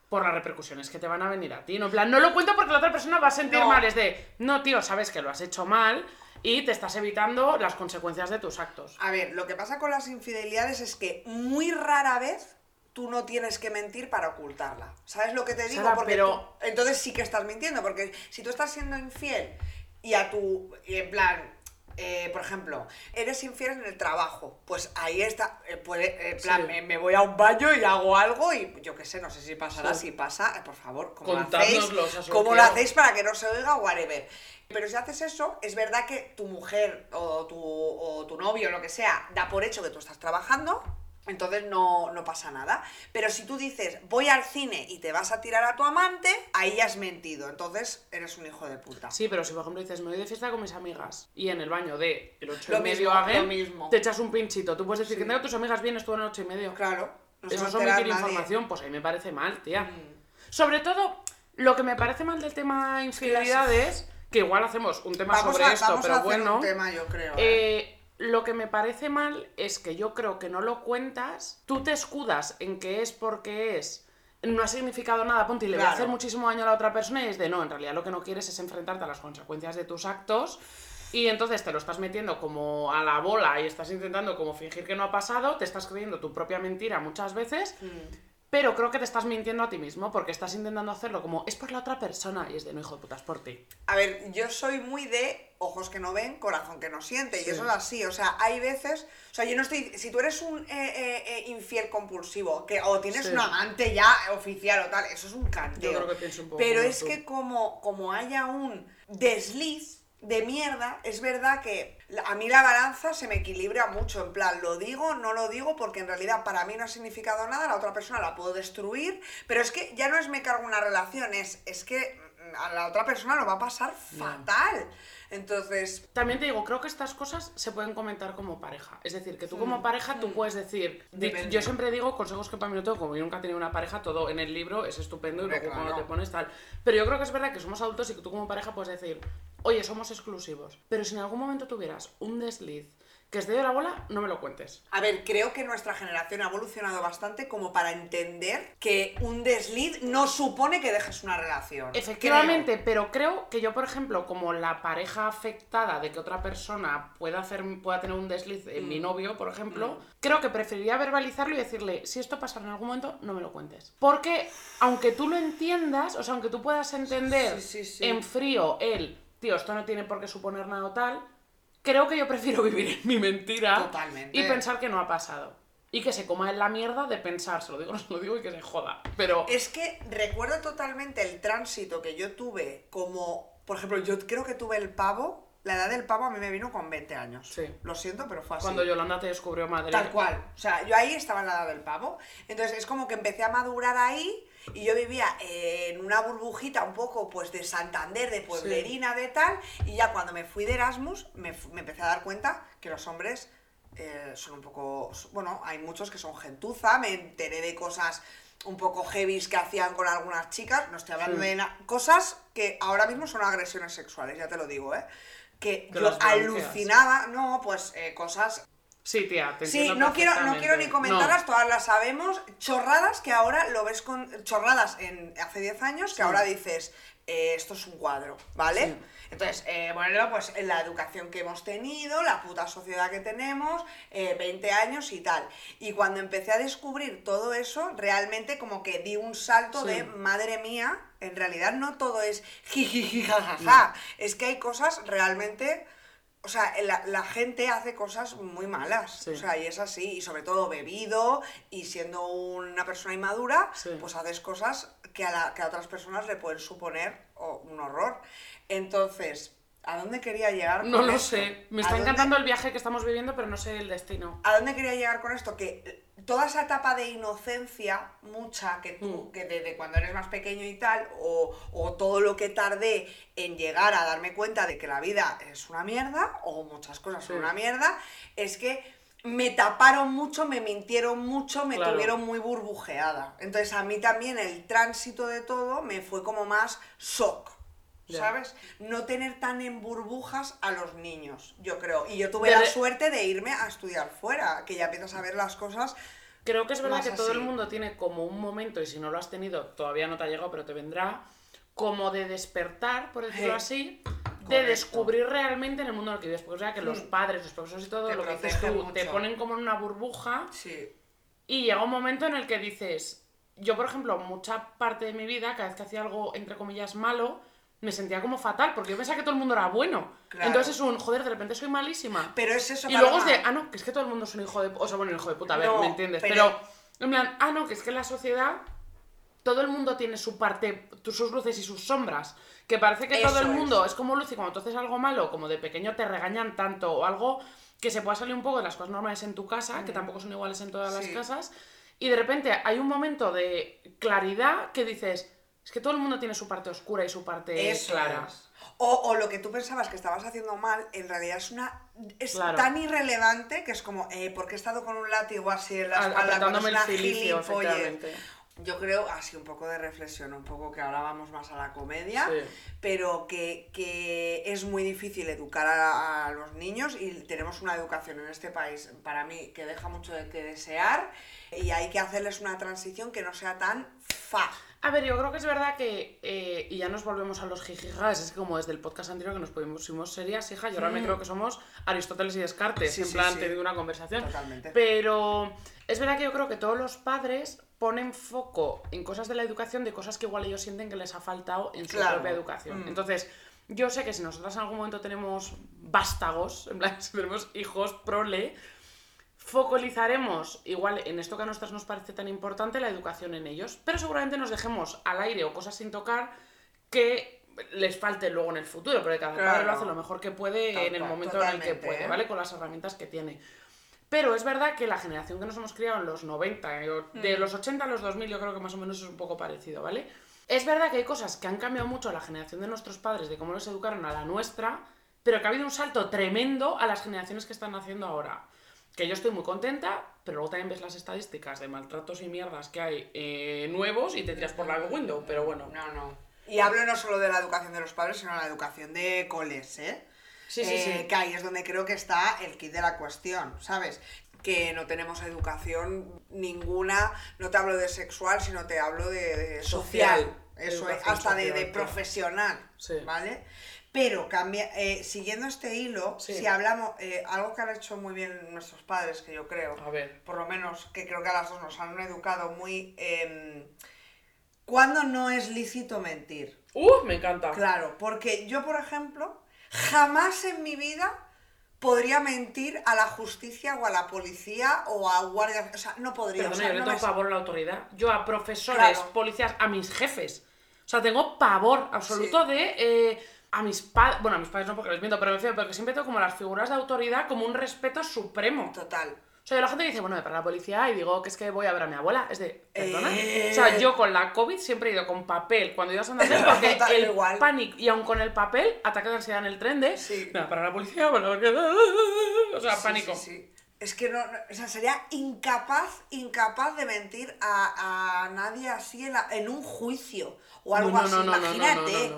por las repercusiones que te van a venir a ti. No, en plan, no lo cuento porque la otra persona va a sentir No. mal. Es de, no, tío, sabes que lo has hecho mal y te estás evitando las consecuencias de tus actos. A ver, lo que pasa con las infidelidades es que muy rara vez tú no tienes que mentir para ocultarla. ¿Sabes lo que te digo? Sara, porque pero- tú- entonces sí que estás mintiendo, porque si tú estás siendo infiel y a tu, y en plan, eh, por ejemplo, eres infiel en el trabajo, pues ahí está, eh, plan, Sí. me, me voy a un baño y hago algo y yo qué sé, no sé si pasará, Sí. si pasa, eh, por favor, ¿cómo lo hacéis? ¿Cómo lo hacéis para que no se oiga whatever? Pero si haces eso, es verdad que tu mujer o tu, o tu novio o lo que sea da por hecho que tú estás trabajando, entonces no, no pasa nada. Pero si tú dices voy al cine y te vas a tirar a tu amante, ahí ya has mentido. Entonces eres un hijo de puta. Sí, pero si por ejemplo dices, me voy de fiesta con mis amigas y en el baño de el 8 Lo y medio a lo mismo. te echas un pinchito. Tú puedes decir Sí. que tengo tus amigas bien, estuvo en el 8 y medio. Claro. No Eso es omitir información, pues ahí me parece mal, tía. Mm. Sobre todo, lo que me parece mal del tema infidelidades, que igual hacemos un tema Vamos sobre a, esto, pero bueno. un tema, yo creo. ¿eh? eh, lo que me parece mal es que yo creo que no lo cuentas, tú te escudas en que es porque es, no ha significado nada, ponte, y le voy a hacer muchísimo daño a la otra persona y es de no, en realidad lo que no quieres es enfrentarte a las consecuencias de tus actos y entonces te lo estás metiendo como a la bola y estás intentando como fingir que no ha pasado, te estás creyendo tu propia mentira muchas veces, Mm. Pero creo que te estás mintiendo a ti mismo porque estás intentando hacerlo como es por la otra persona y es de no, hijo de puta, es por ti. A ver, yo soy muy de ojos que no ven, corazón que no siente, y eso es así. O sea, hay veces. O sea, yo no estoy. Si tú eres un eh, eh, eh, infiel compulsivo, que o tienes Sí. un amante ya oficial o tal, eso es un canteo. Yo creo que pienso un poco Pero es tú. que como, como haya un desliz de mierda, es verdad que a mí la balanza se me equilibra mucho. En plan, lo digo, no lo digo, porque en realidad para mí no ha significado nada, la otra persona la puedo destruir, pero es que ya no es me cargo una relación, es, es que mm, a la otra persona lo va a pasar fatal. Entonces, También te digo, creo que estas cosas se pueden comentar como pareja. Es decir, que tú como pareja, tú puedes decir... Depende. Yo siempre digo consejos que para mí no tengo, como yo nunca he tenido una pareja, todo en el libro es estupendo y luego cuando te pones tal. Pero yo creo que es verdad que somos adultos y que tú como pareja puedes decir, oye, somos exclusivos. Pero si en algún momento tuvieras un desliz que es de la bola, no me lo cuentes. a ver, creo que nuestra generación ha evolucionado bastante como para entender que un desliz no supone que dejes una relación. Efectivamente, pero creo que yo, por ejemplo, como la pareja afectada de que otra persona pueda, hacer, pueda tener un desliz en Mm. mi novio, por ejemplo, creo que preferiría verbalizarlo y decirle, si esto pasa en algún momento, no me lo cuentes. Porque aunque tú lo entiendas, o sea, aunque tú puedas entender Sí, sí, sí. en frío el, tío, esto no tiene por qué suponer nada o tal, creo que yo prefiero (laughs) vivir en mi mentira Totalmente. y pensar que no ha pasado. Y que se coma en la mierda de pensar, se lo digo, no (laughs) se lo digo y que se joda. Pero... Es que recuerdo totalmente el tránsito que yo tuve como, por ejemplo, yo creo que tuve el pavo, la edad del pavo a mí me vino con 20 años. Sí. Lo siento, pero fue así. Cuando Yolanda te descubrió madre. Tal cual. O sea, yo ahí estaba en la edad del pavo. Entonces es como que empecé a madurar ahí y yo vivía en una burbujita un poco pues de Santander, de pueblerina, de tal. Y ya cuando me fui de Erasmus me, me empecé a dar cuenta que los hombres eh, son un poco... Bueno, hay muchos que son gentuza. Me enteré de cosas un poco heavies que hacían con algunas chicas. No estoy hablando Sí. de cosas que ahora mismo son agresiones sexuales, ya te lo digo, ¿eh? Que, Que yo alucinaba, no, pues eh, cosas Sí, tía, te Sí, no quiero, no quiero ni comentarlas, No. todas las sabemos. Chorradas que ahora lo ves con. Chorradas en hace 10 años que ahora dices, eh, esto es un cuadro, ¿vale? Sí. Entonces, eh, bueno, pues en la educación que hemos tenido, la puta sociedad que tenemos, eh, 20 años y tal. Y cuando empecé a descubrir todo eso, realmente como que di un salto Sí. de, madre mía, en realidad no todo es jijiji, jajaja. Es que hay cosas realmente. O sea, la, la gente hace cosas muy malas. Sí. O sea, y es así. Y sobre todo bebido y siendo una persona inmadura, Sí. pues haces cosas que a, la- que a otras personas le pueden suponer oh, un horror. Entonces, ¿a dónde quería llegar? No con lo esto? sé. Me ¿A está dónde- encantando el viaje que estamos viviendo, pero no sé el destino. ¿A dónde quería llegar con esto? Que toda esa etapa de inocencia, mucha, que tú, Mm. que desde cuando eres más pequeño y tal, o, o todo lo que tardé en llegar a darme cuenta de que la vida es una mierda, o muchas cosas son una mierda, es que me taparon mucho, me mintieron mucho, me Claro. tuvieron muy burbujeada. Entonces a mí también el tránsito de todo me fue como más shock. ¿Sabes? No tener tan en burbujas a los niños, yo creo. Y yo tuve la suerte de irme a estudiar fuera, que ya empiezas a ver las cosas. Creo que es verdad que todo el así. mundo tiene como un momento, y si no lo has tenido, todavía no te ha llegado, pero te vendrá, como de despertar, por decirlo Sí. así, de Correcto. descubrir realmente en el mundo en el que vives. Porque o sea que los Mm. padres, los profesores y todo, Te lo que dices tú, protegen te mucho. ponen como en una burbuja Sí. y llega un momento en el que dices, yo por ejemplo, mucha parte de mi vida, cada vez que hacía algo entre comillas malo, me sentía como fatal, porque yo pensaba que todo el mundo era bueno. Claro. Entonces es un, joder, de repente soy malísima. Pero es eso, Y luego es de, ah, no, que es que todo el mundo es un hijo de... O sea, bueno, hijo de puta, a ver, No, ¿me entiendes? Pero, pero- en plan, ah, no, que es que en la sociedad todo el mundo tiene su parte, sus luces y sus sombras. Que parece que todo el es. mundo es. como luz y cuando tú haces algo malo, como de pequeño te regañan tanto o algo que se pueda salir un poco de las cosas normales en tu casa, que tampoco son iguales en todas las casas, y de repente hay un momento de claridad que dices, es que todo el mundo tiene su parte oscura y su parte Eso clara. es. O, o lo que tú pensabas que estabas haciendo mal, en realidad es una es Claro. tan irrelevante que es como, eh, ¿por qué he estado con un látigo así en la espalda el una efectivamente. Yo creo, así un poco de reflexión, un poco que ahora vamos más a la comedia, Sí. pero que, que es muy difícil educar a, a los niños y tenemos una educación en este país, para mí, que deja mucho de que desear y hay que hacerles una transición que no sea tan fa. A ver, yo creo que es verdad que, eh, y ya nos volvemos a los jijijas, es que como desde el podcast anterior que nos pusimos serias, hija, yo ahora me creo que somos Aristóteles y Descartes, Sí, en sí, plan sí. una conversación. Totalmente. Pero es verdad que yo creo que todos los padres ponen foco en cosas de la educación, de cosas que igual ellos sienten que les ha faltado en su Claro. propia educación. Mm. Entonces, yo sé que si nosotras en algún momento tenemos vástagos, en plan, (laughs) si tenemos hijos prole, focalizaremos igual en esto que a nosotras nos parece tan importante, la educación en ellos, pero seguramente nos dejemos al aire o cosas sin tocar que les falte luego en el futuro, porque cada padre lo hace lo mejor que puede en el momento en el que puede, ¿eh? ¿vale? Con las herramientas que tiene. Pero es verdad que la generación que nos hemos criado en los 90, eh, de los 80 a los 2000 yo creo que más o menos es un poco parecido, ¿vale? Es verdad que hay cosas que han cambiado mucho a la generación de nuestros padres, de cómo los educaron a la nuestra, pero que ha habido un salto tremendo a las generaciones que están naciendo ahora. Que yo estoy muy contenta, pero luego también ves las estadísticas de maltratos y mierdas que hay eh, nuevos y te tiras por la window, pero bueno. No, no. Y hablo no solo de la educación de los padres, sino de la educación de coles, ¿eh? Sí, sí, Eh, sí. Que ahí es donde creo que está el kit de la cuestión, ¿sabes? Que no tenemos educación ninguna, no te hablo de sexual, sino te hablo de, de social. Social. Eso es, hasta de, de profesional, Sí. ¿vale? Pero cambia, eh, siguiendo este hilo, Sí. si hablamos, eh, algo que han hecho muy bien nuestros padres, que yo creo, A ver. por lo menos que creo que a las dos nos han educado muy... Eh, ¿Cuándo no es lícito mentir? ¡Uh! Me encanta. Claro, porque yo, por ejemplo, jamás en mi vida podría mentir a la justicia o a la policía o a guardia... O sea, no podría. Perdona, o sea, yo le no tengo me- pavor a la autoridad. Yo a profesores, Claro. policías, a mis jefes. O sea, tengo pavor absoluto de... eh, a mis padres... Bueno, a mis padres no porque les miento, pero me refiero, porque siempre tengo como las figuras de autoridad como un respeto supremo. Total. O sea, la gente dice, bueno, me para la policía y digo que es que voy a ver a mi abuela. Es de, ¿perdona? Eh. O sea, yo con la COVID siempre he ido con papel cuando iba a Santander (laughs) porque el igual. pánico, y aun con el papel, ataque de ansiedad en el tren de, Sí. me va a parar la policía, bueno, porque... O sea, Sí, pánico. sí, sí. Es que no, no- o sea, sería incapaz, incapaz de mentir a, a nadie así en, la- en un juicio o algo No, no, así. no, no, no, Imagínate.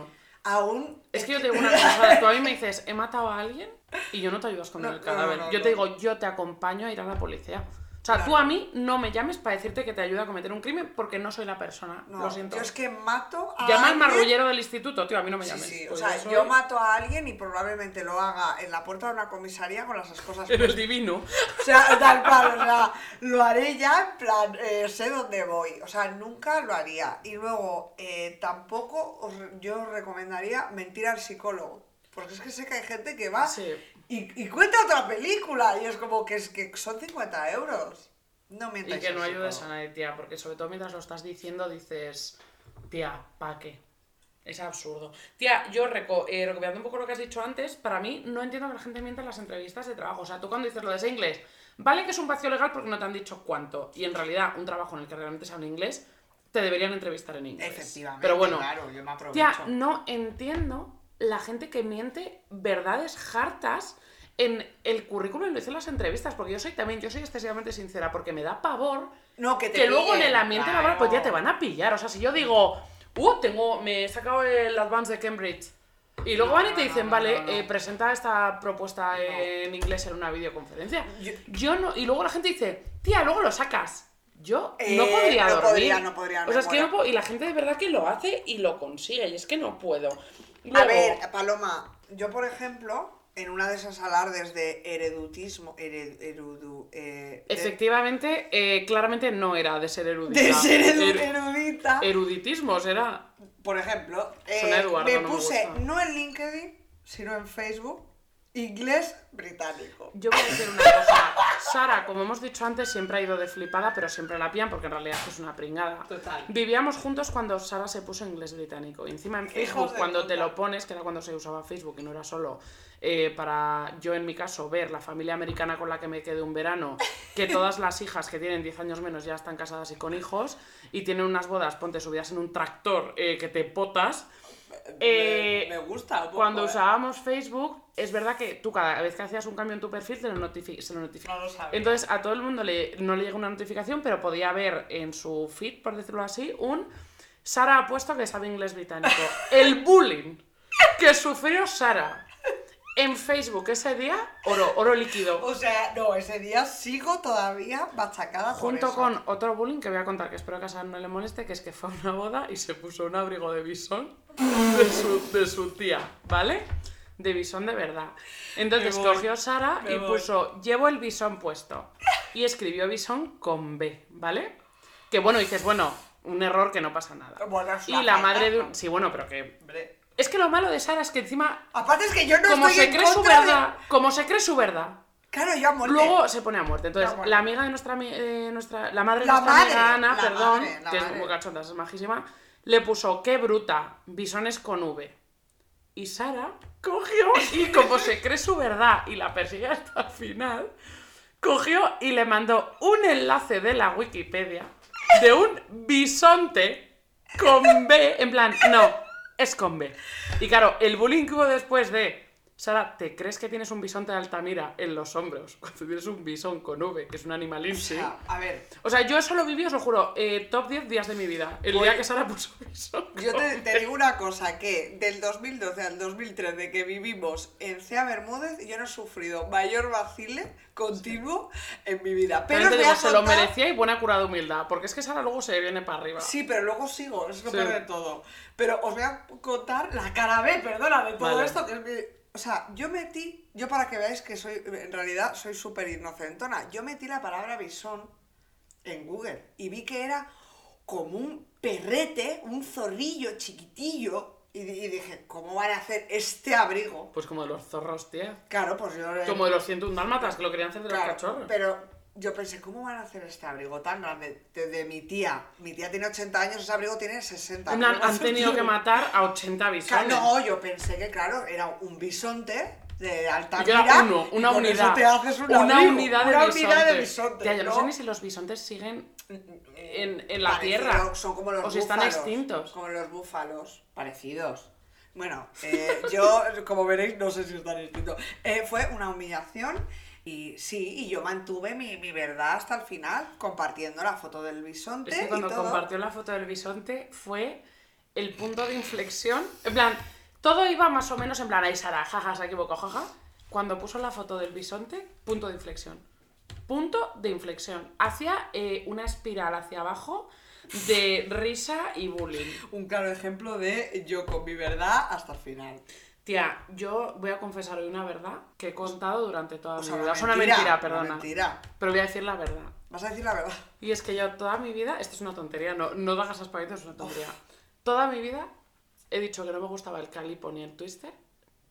Aún... Es que yo te digo una cosa, (laughs) tú a mí me dices, he matado a alguien y yo no te ayudo a esconder No, el cadáver. no, yo te digo, yo te acompaño a ir a la policía. O sea, tú a mí no me llames para decirte que te ayudo a cometer un crimen porque no soy la persona. No, Lo siento. yo es que mato a Llama al marrullero del instituto, tío, a mí no me llames. sí, o Pues sea, soy yo mato a alguien y probablemente lo haga en la puerta de una comisaría con las En el puestas. divino. O sea, tal cual, o sea, lo haré ya en plan, eh, sé dónde voy. O sea, nunca lo haría. Y luego, eh, tampoco os, yo os recomendaría mentir al psicólogo. Porque es que sé que hay gente que va Sí. Y, y cuenta otra película. Y es como que es que son 50 euros. No Y mientáis que no ayudes a nadie, tía, porque sobre todo mientras lo estás diciendo dices, tía, ¿pa' qué? Es absurdo. Tía, yo reco eh, recopilando un poco lo que has dicho antes, para mí no entiendo que la gente mienta en las entrevistas de trabajo. O sea, tú cuando dices lo de ese inglés, vale que es un vacío legal porque no te han dicho cuánto. Y en realidad, un trabajo en el que realmente se habla inglés, te deberían entrevistar en inglés. Efectivamente, Pero bueno, claro, yo me aprovecho. Tía, no entiendo la gente que miente verdades hartas en el currículum y lo dice en las entrevistas, porque yo soy también, yo soy excesivamente sincera, porque me da pavor No, que te que luego en el ambiente claro. laboral pues ya te van a pillar. O sea, si yo digo, uh, tengo, me he sacado el Advance de Cambridge. Y luego No, van y te dicen, no, vale, eh, presenta esta propuesta en inglés en una videoconferencia. Yo- Yo no, y luego la gente dice, tía, luego lo sacas. Yo Eh, no podría no dormir. podría, no podría, O sea, es que no puedo- y la gente de verdad que lo hace y lo consigue, y es que no puedo. A ver, Paloma, yo por ejemplo, en una de esas alardes de heredutismo, hered- erudu, eh, de- Efectivamente, eh, claramente no era de ser erudita. de ser edu- Er- erudita, eruditismos, era. por ejemplo, eh, me no puse no en LinkedIn, sino en Facebook, inglés británico. Yo voy a decir una cosa. Sara, como hemos dicho antes, siempre ha ido de flipada, pero siempre la pillan porque en realidad es una pringada. Total. Vivíamos juntos cuando Sara se puso inglés británico. Y encima en Facebook, de cuando te lo pones, que era cuando se usaba Facebook y no era solo eh, para yo, en mi caso, ver la familia americana con la que me quedé un verano, que todas las hijas que tienen 10 años menos ya están casadas y con hijos, y tienen unas bodas, ponte subidas en un tractor eh, que te potas. Eh, me, me gusta un poco, Cuando eh. usábamos Facebook, es verdad que tú cada vez que hacías un cambio en tu perfil te lo se lo notificaba. No lo sabía. Entonces a todo el mundo le, no le llega una notificación, pero podía ver en su feed, por decirlo así, un Sara ha puesto que sabe inglés británico. (laughs) El bullying que sufrió Sara en Facebook ese día, oro, oro líquido. O sea, no, ese día sigo todavía machacada por Junto eso. con otro bullying que voy a contar, que espero que a Sara no le moleste, que es que fue a una boda y se puso un abrigo de bisón de su, de su tía, ¿vale? De bisón de verdad. Entonces voy, cogió Sara y voy. puso, llevo el bisón puesto. Y escribió bisón con B, ¿vale? Que bueno, dices, bueno, un error que no pasa nada. Bueno, y la madre de un... Sí, bueno, pero que... Hombre. Es que lo malo de Sara es que encima, Aparte es que yo no como estoy se en cree su contra de- verdad, como se cree su verdad, Claro, yo a muerte. Luego se pone a muerte. Entonces, la amiga de nuestra, eh, nuestra la madre de La nuestra madre, amiga Ana, la perdón, madre, que es muy cachonda, es majísima, le puso qué bruta, bisones con V. Y Sara cogió y (laughs) como se cree su verdad y la persigue hasta el final, cogió y le mandó un enlace de la Wikipedia de un bisonte con B, en plan, no, es con B. Y claro, el bullying que hubo después de, Sara, ¿te crees que tienes un bisonte de Altamira en los hombros (laughs) cuando tienes un bisón con V, que es un animal O insi? sea, a ver, O sea, yo eso lo viví, os lo juro, eh, top 10 días de mi vida. El Oye, día que Sara puso bisón. yo te, digo una cosa, que del 2012 al 2013 que vivimos en Cea Bermúdez, yo no he sufrido mayor vacile continuo en mi vida. Pero También te digo, se lo merecía y buena cura de humildad, porque es que Sara luego se viene para arriba. Sí, pero luego sigo, es lo Sí. peor de todo. Pero os voy a contar la cara B, perdona, de todo Vale. esto, que es mi- O sea, yo metí, yo para que veáis que soy, en realidad soy súper inocentona, yo metí la palabra bisón en Google y vi que era como un perrete, un zorrillo chiquitillo, y, di- y dije, ¿cómo van a hacer este abrigo? Pues como de los zorros, tía. Claro, pues yo... Como de los 101 dálmatas, que lo querían hacer de Claro, los cachorros. pero yo pensé, ¿cómo van a hacer este abrigo tan grande? De, de mi tía. Mi tía tiene 80 años, ese abrigo tiene 60. En plan, ¿Cómo va a han ser tenido que matar a 80 Claro, bisones. No, yo pensé que, claro, era un bisonte de alta Y era uno, una eso unidad. te haces un una abrigo, unidad de una bisonte. unidad de bisonte. Tía, yo no, sé ni si los bisontes siguen en, en la Parecido, tierra. Son como los o si están búfalos, extintos. Como los búfalos, parecidos. Bueno, eh, yo, como veréis, no sé si están extintos. Eh, fue una humillación y sí, y yo mantuve mi, mi verdad hasta el final, compartiendo la foto del bisonte Es que cuando y todo. compartió la foto del bisonte fue el punto de inflexión. En plan, Todo iba más o menos en plan, ahí Sara, jaja, se equivocó, jaja. Cuando puso la foto del bisonte, punto de inflexión. Punto de inflexión. Hacía eh, una espiral hacia abajo de risa y bullying. Un claro ejemplo de yo con mi verdad hasta el final. Tía, yo voy a confesar hoy una verdad que he contado durante toda O mi sea, vida. Es una mentira, mentira, una perdona. mentira. Pero voy a decir la verdad. ¿Vas a decir la verdad? Y es que yo toda mi vida, esto es una tontería, no, no hagas espaguetis, es una tontería. Toda mi vida he dicho que no me gustaba el calipo ni el twister,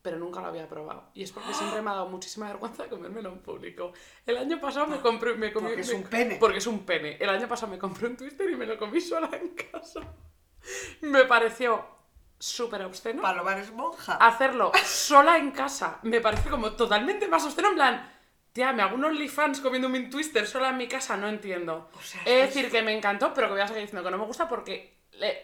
pero nunca lo había probado. Y es porque siempre me ha dado muchísima vergüenza comérmelo en público. El año pasado me compré... Me comí, Porque es me- un pene. Porque es un pene. El año pasado me compré un twister y me lo comí sola en casa. Me pareció súper obsceno. Palomar es monja. Hacerlo sola en casa me parece como totalmente más obsceno, en plan... Tía, me hago un OnlyFans comiéndome un twister sola en mi casa, no entiendo. O sea, es es que decir, que me encantó, pero que voy a seguir diciendo que no me gusta porque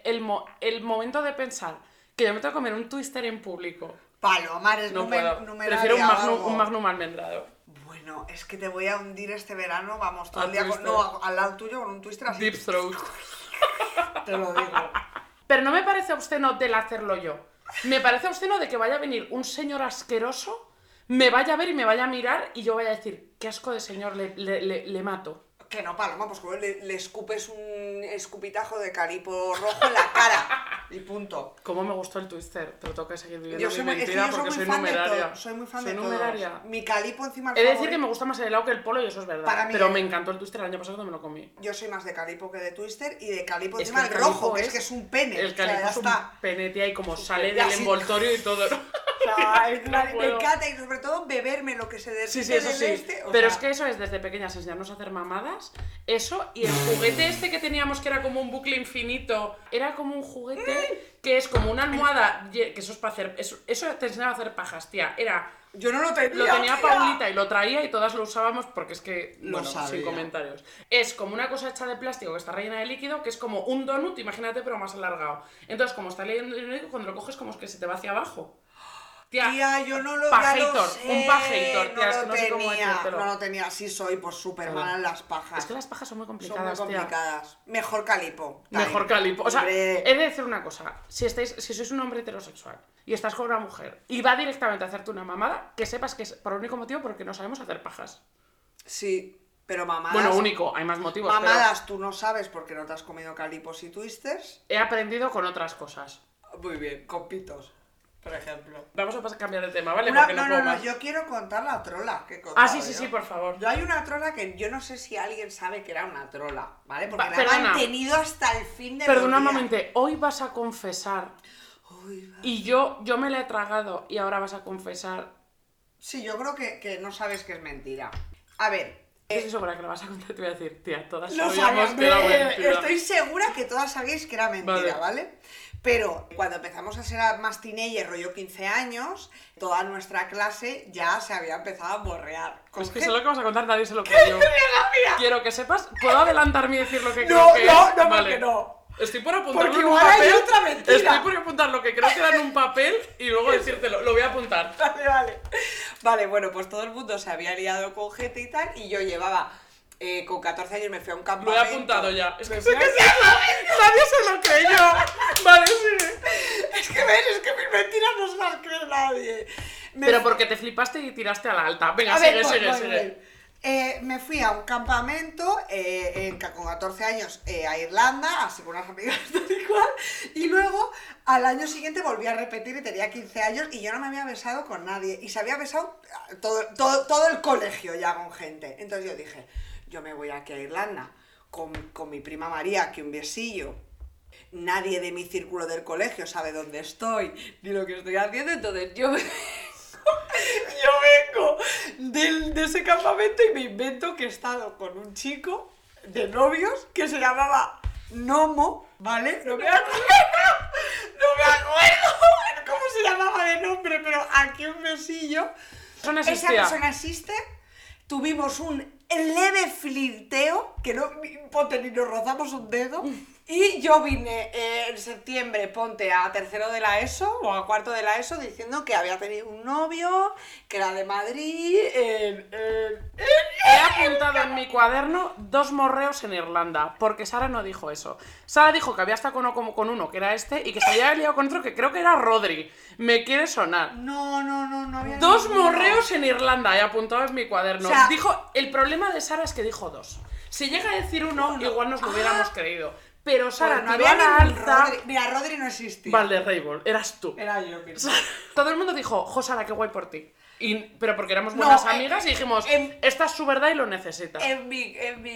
el, mo- el momento de pensar que yo me tengo que comer un twister en público, Palomar es no puedo. Prefiero un magnum, un magnum almendrado. Bueno, es que te voy a hundir este verano, vamos, todo Al el día con, no, al lado tuyo con un twister así. Deep throat. (laughs) Te lo digo. Pero no me parece obsceno del hacerlo yo. Me parece obsceno de que vaya a venir un señor asqueroso, me vaya a ver y me vaya a mirar y yo vaya a decir, qué asco de señor, le, le- le- mato. Que no, Paloma, pues le, le escupes un escupitajo de calipo rojo en la cara. Y punto. Cómo me gustó el twister, pero tengo que seguir viviendo Yo mi soy, muy, es que mentira yo soy porque muy soy numeraria. todo. Soy muy fan Soy de todos. numeraria. Mi calipo encima He de decir que me gusta más el helado que el polo y eso es verdad. Para mí pero me encantó el twister el año pasado cuando me lo comí. Yo soy más de calipo que de twister y de calipo Es encima el rojo, que es, que es un pene. El O sea, calipo es un está. pene, tía, y como sale del envoltorio y todo. No (laughs) claro, (laughs) me encanta y sobre todo beberme lo que se derrite Sí, sí, eso del sí. este. o Pero sea, es que eso es desde pequeñas enseñarnos a hacer mamadas. Eso y el juguete este que teníamos que era como un bucle infinito. Era como un juguete que es como una almohada. Que eso es para hacer. Eso, eso te enseñaba a hacer pajas, tía. Era. Yo no lo tenía. Lo tenía tía. Paulita y lo traía y todas lo usábamos porque es que. Lo bueno, sin sabía. comentarios. Es como una cosa hecha de plástico que está rellena de líquido, que es como un donut, imagínate, pero más alargado. Entonces, como está leyendo el líquido, cuando lo coges, como que se te va hacia abajo. Tía, Tía, yo no lo, Pajator, sé, un pajator, tía, no es que lo no sé cómo decírtelo. No lo tenía, sí soy por súper mala en las pajas. es que las pajas son muy Son muy complicadas, tía. complicadas. Mejor calipo. Mejor calipo. O sea, Hombre, he de decir una cosa. Si, estáis, si sois un hombre heterosexual y estás con una mujer y va directamente a hacerte una mamada, que sepas que es por el único motivo porque no sabemos hacer pajas. Sí, pero mamadas. Bueno, único, hay más motivos. pero Mamadas tú no sabes porque no te has comido calipos y twisters. he aprendido con otras cosas. Muy bien, con pitos, por ejemplo. Vamos a cambiar de tema, ¿vale? Una- porque no, no, puedo no, no, más. yo quiero contar la trola que he Ah, sí, sí, yo. sí, por favor. Yo hay una trola que yo no sé si alguien sabe que era una trola, ¿vale? Porque Va, la perdona. he mantenido hasta el fin de Perdona un momento, hoy vas a confesar Uy, y yo, yo me la he tragado y ahora vas a confesar. Sí, yo creo que, que no sabes que es mentira. A ver, Es eso para que lo vas a contar, te voy a decir, tía, todas lo sabíamos sabía- que era me- mentira. estoy segura que todas sabíais que era mentira, Vale. ¿vale? Pero cuando empezamos a ser más teenager, rollo 15 años, toda nuestra clase ya se había empezado a borrear. Con Es que sé lo que vas a contar, nadie se lo (laughs) creyó. Quiero que sepas, ¿puedo adelantarme y decir lo que No, creo que no, es? no, Vale. porque no. Estoy por apuntarlo Porque en un igual hay papel. otra mentira. Estoy por apuntar lo que creo que era en un papel y luego (laughs) decírtelo. Lo voy a apuntar. Vale, vale. Vale, bueno, pues todo el mundo se había liado con gente y tal, y yo llevaba, eh, con 14 años me fui a un Lo campamento. he apuntado ya. Es que fui que a- sí, Nadie se lo creyó. Vale, sigue. Es que ves, es que mis mentiras no se las cree nadie. Me Pero porque te flipaste y tiraste a la alta. Venga, A sigue, ver, sigue, voy, sigue. voy. Eh, me fui a un campamento eh, en con 14 años eh, a Irlanda, así con unas amigas (laughs) tal y cual, y luego al año siguiente volví a repetir y tenía 15 años y yo no me había besado con nadie y se había besado todo, todo, todo el colegio ya con gente. Entonces yo dije, yo me voy aquí a Irlanda con, con mi prima María, que un besillo. Nadie de mi círculo del colegio sabe dónde estoy ni lo que estoy haciendo, entonces yo (laughs) yo vengo del- de ese campamento y me invento que he estado con un chico de novios que se llamaba Nomo, ¿vale? No me acuerdo, no me acuerdo cómo se llamaba de nombre, pero aquí un besillo. Esa persona existe. Tuvimos un el leve flirteo, que no, ponte, ni nos rozamos un dedo. Y yo vine eh, en septiembre, ponte, a tercero de la ESO o a cuarto de la ESO diciendo que había tenido un novio, que era de Madrid, en- en- He apuntado en mi cuaderno dos morreos en Irlanda, porque Sara no dijo eso. Sara dijo que había estado con, uno- con uno, que era este, y que se había liado con otro, que creo que era Rodri. Me quiere sonar. No, no, no, no había Dos morreos en Irlanda, he apuntado en mi cuaderno. O sea- dijo, el problema de Sara es que dijo dos. Si llega a decir uno, Uno. igual nos lo Ah. hubiéramos creído. Pero Sara no había la alta. Rodri. Mira, Rodri no existía. Valderreibol, eras tú. Era yo, mira. (laughs) Todo el mundo dijo, jo, Sara, qué guay por ti. Y, pero porque éramos No, buenas eh, amigas y dijimos, en- esta es su verdad y lo necesita. En mi, en, mi,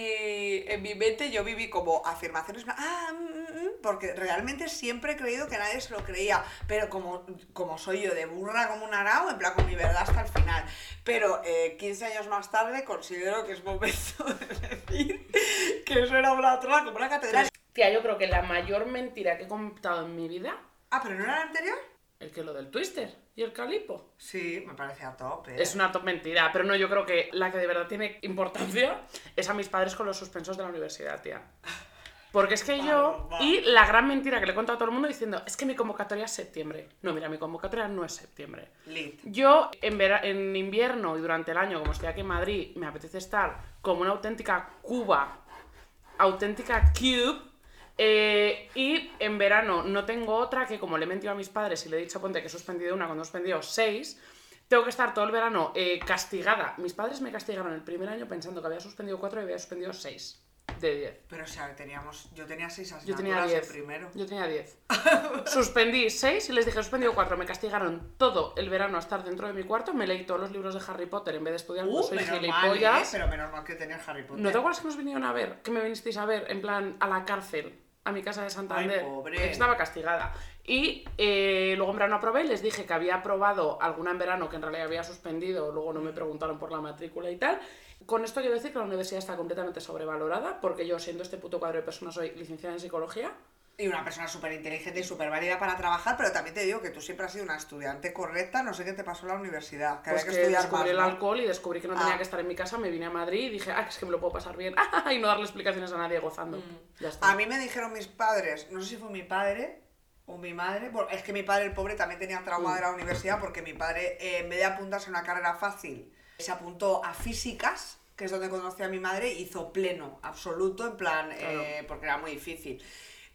en mi mente yo viví como afirmaciones, ah, mm, mm, mm, porque realmente siempre he creído que nadie se lo creía, pero como, como soy yo de burra como un arao, en plan con mi verdad hasta el final. Pero eh, 15 años más tarde considero que es momento de decir que eso era una trola como una catedral. Tía, yo creo que la mayor mentira que he contado en mi vida, Ah, pero no era la anterior. el que lo del twister y el calipo. Sí, me parecía top. ¿eh? Es una top mentira, pero no, yo creo que la que de verdad tiene importancia es a mis padres con los suspensos de la universidad, tía. Porque es que yo. Vale. Y la gran mentira que le he contado a todo el mundo diciendo, es que mi convocatoria es septiembre. No, mira, mi convocatoria no es septiembre. Lit. Yo en, vera- en invierno y durante el año, como estoy aquí en Madrid, me apetece estar como una auténtica Cuba, auténtica cube. Eh, y en verano no tengo otra que, como le he mentido a mis padres y le he dicho, ponte que he suspendido una cuando he suspendido seis, tengo que estar todo el verano eh, castigada. Mis padres me castigaron el primer año pensando que había suspendido cuatro y había suspendido seis de diez. Pero o sea, teníamos, yo tenía seis Yo asignaturas tenía el 10. primero. Yo tenía 10. (laughs) Suspendí 6 y les dije, he suspendido 4. Me castigaron todo el verano a estar dentro de mi cuarto. Me leí todos los libros de Harry Potter en vez de estudiar, Uh, soy gilipollas. ¿eh? Pero menos mal que tenía Harry Potter. ¿No te acuerdas que nos vinieron a ver? Que me vinisteis a ver, en plan, a la cárcel, a mi casa de Santander. Ay, pobre. Estaba castigada. Y eh, luego en verano aprobé y les dije que había aprobado alguna en verano que en realidad había suspendido, luego no me preguntaron por la matrícula y tal. Con esto quiero decir que la universidad está completamente sobrevalorada, porque yo, siendo este puto cuadro de personas, soy licenciada en psicología. Y una persona súper inteligente y súper válida para trabajar, pero también te digo que tú siempre has sido una estudiante correcta, no sé qué te pasó en la universidad, que Pues había que que estudiar descubrí más, el ¿no? alcohol y descubrí que no tenía Ah. que estar en mi casa, me vine a Madrid y dije, ah, es que me lo puedo pasar bien, (laughs) y no darle explicaciones a nadie gozando. Ya está. Mm. A mí me dijeron mis padres, no sé si fue mi padre o mi madre, bueno, es que mi padre, el pobre, también tenía trauma Mm. de la universidad porque mi padre, eh, en vez de apuntarse a una carrera fácil, se apuntó a físicas, que es donde conocí a mi madre, y hizo pleno, absoluto, en plan, eh, porque era muy difícil.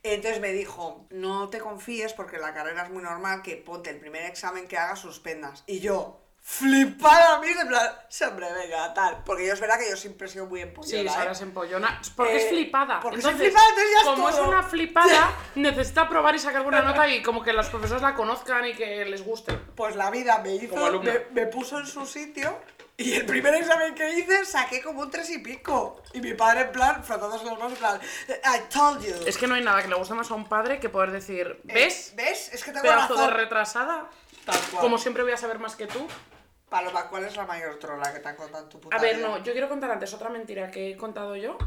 Entonces me dijo, no te confíes porque la carrera es muy normal que ponte el primer examen que hagas suspendas. Y yo, flipada a mí, en plan, sí, hombre, venga, tal. Porque yo es verdad que yo siempre he sido muy empollona, Sí, ¿eh? Sara es empollona. Porque es Eh, flipada. porque entonces, flipada, entonces ya es como es todo. una flipada, (laughs) necesita probar y sacar buena nota y como que los profesores la conozcan y que les guste. Pues la vida me hizo, me, me puso en su sitio y el primer examen que hice saqué como un tres y pico. Y mi padre en plan, frotándose las manos en plan, I told you. Es que no hay nada que le guste más a un padre que poder decir, Eh, ¿ves? ¿Ves? Es que tengo Pedazo de razón. retrasada. Tal cual. Como siempre voy a saber más que tú. Paloma, ¿cuál es la mayor trola que te han contado en tu puta A ver, vida? no, yo quiero contar antes otra mentira que he contado yo.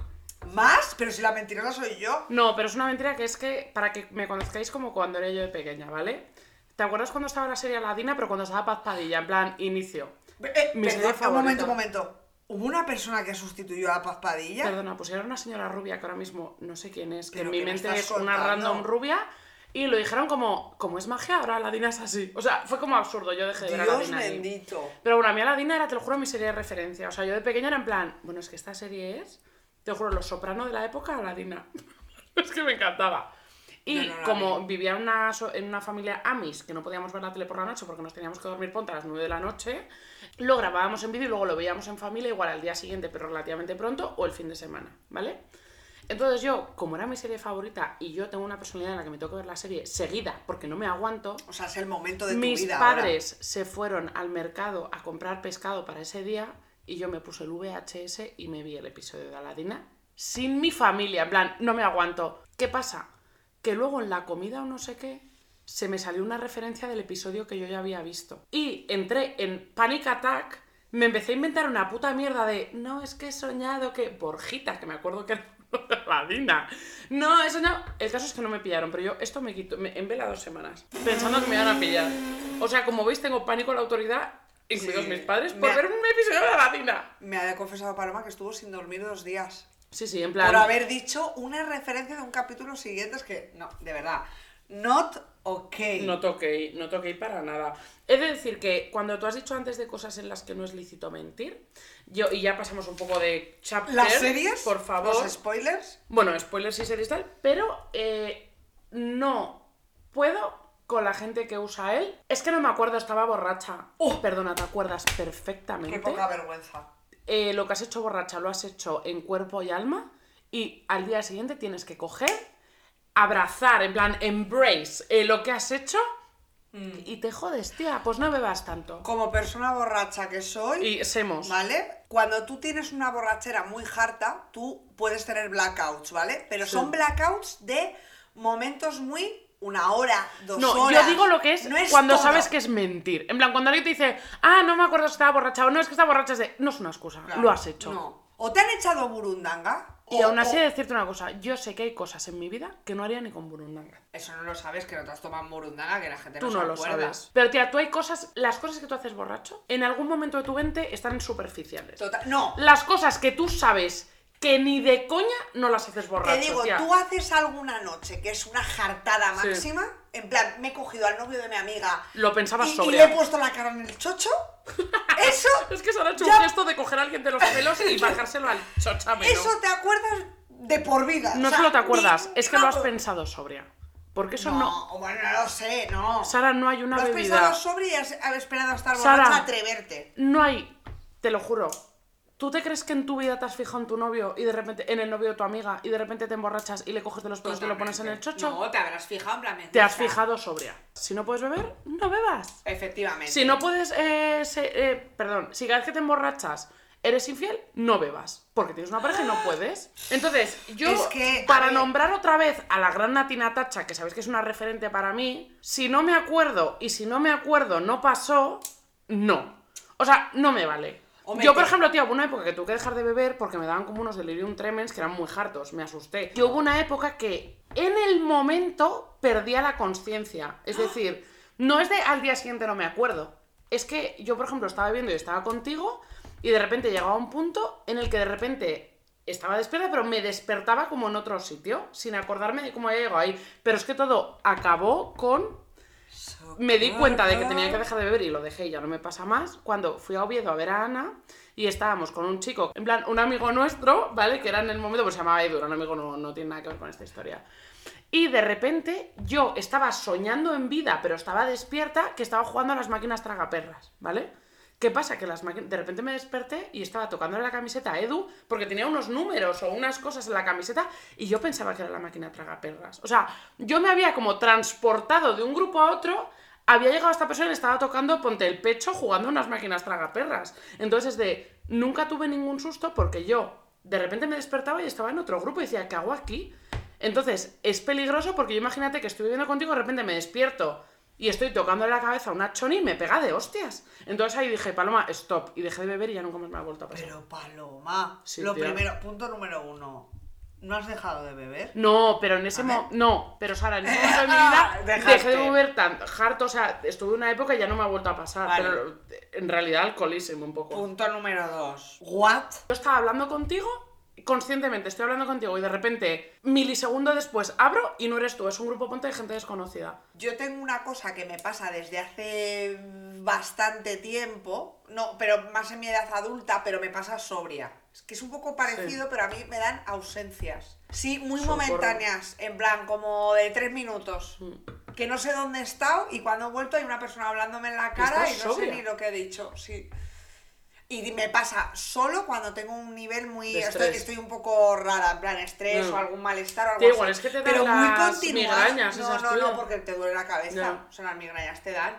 ¿Más? Pero si la mentirosa soy yo. No, pero es una mentira que es que, para que me conozcáis como cuando era yo de pequeña, ¿vale? ¿Te acuerdas cuando estaba la serie Aladina, pero cuando estaba Paz Padilla, en plan, inicio? Eh, Mi serie perdón, un momento, un momento. ¿Hubo una persona que sustituyó a Paz Padilla? Perdona, pusieron una señora rubia que ahora mismo no sé quién es, que en mi me mente es una random rubia, y lo dijeron como, como es magia, ahora Aladina es así. O sea, fue como absurdo, yo dejé de ver a Dios Aladina ahí. bendito. Pero bueno, a mí Aladina era, te lo juro, mi serie de referencia. O sea, yo de pequeña era en plan, bueno, es que esta serie es, te lo juro, Los Soprano de la época, Aladina. (laughs) es que me encantaba. Y no como vi. vivía en una, so- en una familia Amis, que no podíamos ver la tele por la noche porque nos teníamos que dormir ponte a las 9 de la noche, lo grabábamos en vídeo y luego lo veíamos en familia igual al día siguiente, pero relativamente pronto, o el fin de semana, ¿vale? Entonces yo, como era mi serie favorita y yo tengo una personalidad en la que me tengo que ver la serie seguida porque no me aguanto, O sea, es el momento de mis tu vida ahora. padres se fueron al mercado a comprar pescado para ese día y yo me puse el VHS y me vi el episodio de Aladina sin mi familia. En plan, no me aguanto. ¿Qué pasa? Que luego en la comida o no sé qué se me salió una referencia del episodio que yo ya había visto. Y entré en Panic Attack, me empecé a inventar una puta mierda de no, es que he soñado que. Borjita, que me acuerdo que era (laughs) de Aladina. No, he soñado. El caso es que no me pillaron, pero yo esto me quito. Me, en vela dos semanas. Pensando que me iban a pillar. O sea, como veis, tengo pánico a la autoridad incluidos Sí. mis padres, Me por ha- ver un episodio de la. Me ha confesado Paloma que estuvo sin dormir dos días. Sí, sí, en plan. Por haber dicho una referencia de un capítulo siguiente. Es que, no, de verdad. Not okay. No toqué, no toqué para nada. He de decir que cuando tú has dicho antes de cosas en las que no es lícito mentir, yo, y ya pasamos un poco de chapter, Las series, por favor. los spoilers. Bueno, spoilers y series tal, pero eh, no puedo con la gente que usa él. Es que no me acuerdo, estaba borracha. Oh. Perdona, te acuerdas perfectamente. Qué poca vergüenza. Eh, lo que has hecho borracha lo has hecho en cuerpo y alma y al día siguiente tienes que coger, abrazar, en plan, embrace eh, lo que has hecho y te jodes, tía, pues no bebas tanto. Como persona borracha que soy, Y semos. ¿vale? Cuando tú tienes una borrachera muy harta, tú puedes tener blackouts, ¿vale? Pero Sí. son blackouts de momentos muy una hora, dos No, horas. yo digo lo que es, No cuando todo. sabes que es mentir. En plan, cuando alguien te dice, ah, no me acuerdo si estaba borracha o no, es que estaba borracha, es de, no es una excusa, Claro, lo has hecho. No. O te han echado burundanga. Y o- aún así, o- he de decirte una cosa, yo sé que hay cosas en mi vida que no haría ni con burundanga. Eso no lo sabes, que no te has tomado burundanga, que la gente Tú no, no se lo sabes. Pero tía, tú hay cosas, las cosas que tú haces borracho, en algún momento de tu mente están superficiales. Total- No, Las cosas que tú sabes que ni de coña no las haces borracho. Te digo, tía. tú haces alguna noche que es una jartada Sí. máxima, en plan, me he cogido al novio de mi amiga Lo pensabas y, y sobria. le he puesto la cara en el chocho. (laughs) Eso, Es que se han hecho Ya- un gesto de coger a alguien de los pelos y (laughs) bajárselo al chochamelo. eso te acuerdas de por vida. No O sea, solo te acuerdas, ni- es que lo has pensado sobria. Porque eso No, no. bueno, no lo sé, no. Sara, no hay una lo has bebida. pensado sobre y has, esperado a estar Sara. borracha a atreverte. No hay. Te lo juro. ¿Tú te crees que en tu vida te has fijado en tu novio y de repente. en el novio de tu amiga y de repente te emborrachas y le coges de los pelos y lo pones en el chocho? No, te habrás fijado en plan. Te has fijado sobria. Si no puedes beber, no bebas. Efectivamente. Si no puedes, eh, se- eh, perdón, si cada vez que te emborrachas eres infiel, no bebas. Porque tienes una pareja y no puedes. Entonces, yo, Es que, a para ver- nombrar otra vez a la gran Natina Tacha, que sabéis que es una referente para mí, si no me acuerdo y si no me acuerdo no pasó, no. O sea, no me vale. Yo, por ejemplo, tío, hubo una época que tuve que dejar de beber porque me daban como unos delirium tremens que eran muy hartos, me asusté. Yo hubo una época que en el momento perdía la conciencia. Es decir, no es de al día siguiente no me acuerdo. Es que yo, por ejemplo, estaba bebiendo y estaba contigo y de repente llegaba un punto en el que de repente estaba despierta, pero me despertaba como en otro sitio, sin acordarme de cómo había llegado ahí. Pero es que todo acabó con me di cuenta de que tenía que dejar de beber y lo dejé y ya no me pasa más cuando fui a Oviedo a ver a Ana y estábamos con un chico, en plan, un amigo nuestro, ¿vale? Que era en el momento, pues se llamaba Edu, un amigo, no, no tiene nada que ver con esta historia. Y de repente yo estaba soñando en vida, pero estaba despierta, que estaba jugando a las máquinas tragaperras, ¿vale? ¿Qué pasa? Que las máquinas... De repente me desperté y estaba tocándole la camiseta a Edu porque tenía unos números o unas cosas en la camiseta y yo pensaba que era la máquina tragaperras. O sea, yo me había como transportado de un grupo a otro, había llegado esta persona y le estaba tocando ponte el pecho jugando a unas máquinas tragaperras. Entonces, de nunca tuve ningún susto porque yo de repente me despertaba y estaba en otro grupo y decía, ¿qué hago aquí? Entonces, es peligroso porque yo imagínate que estoy viviendo contigo, de repente me despierto y estoy tocándole la cabeza a una choni y me pega de hostias. Entonces ahí dije, Paloma, stop. Y dejé de beber y ya nunca más me ha vuelto a pasar. Pero Paloma, Sí, lo tía. primero, punto número uno. ¿No has dejado de beber? No, pero en ese momento. No, pero Sara, en ese momento de mi (laughs) vida dejé de beber tan harto. O sea, estuve una época y ya no me ha vuelto a pasar. Vale. Pero en realidad alcoholísimo un poco. Punto número dos. ¿What? Yo estaba hablando contigo, conscientemente estoy hablando contigo y de repente, milisegundo después, abro y no eres tú, es un grupo ponte de gente desconocida. Yo tengo una cosa que me pasa desde hace bastante tiempo, no, pero más en mi edad adulta, pero me pasa sobria. Es que es un poco parecido, pero a mí me dan ausencias. Sí, muy Socorro. momentáneas, en plan, como de tres minutos. Mm. Que no sé dónde he estado y cuando he vuelto hay una persona hablándome en la cara y no sé ni lo que he dicho, sí. Y me pasa solo cuando tengo un nivel muy... Estoy, estoy un poco rara, en plan estrés o algún malestar o algo así. igual es que te dan Pero muy las continuado. migrañas No, no, no, porque te duele la cabeza. Ya. O sea, las migrañas te dan.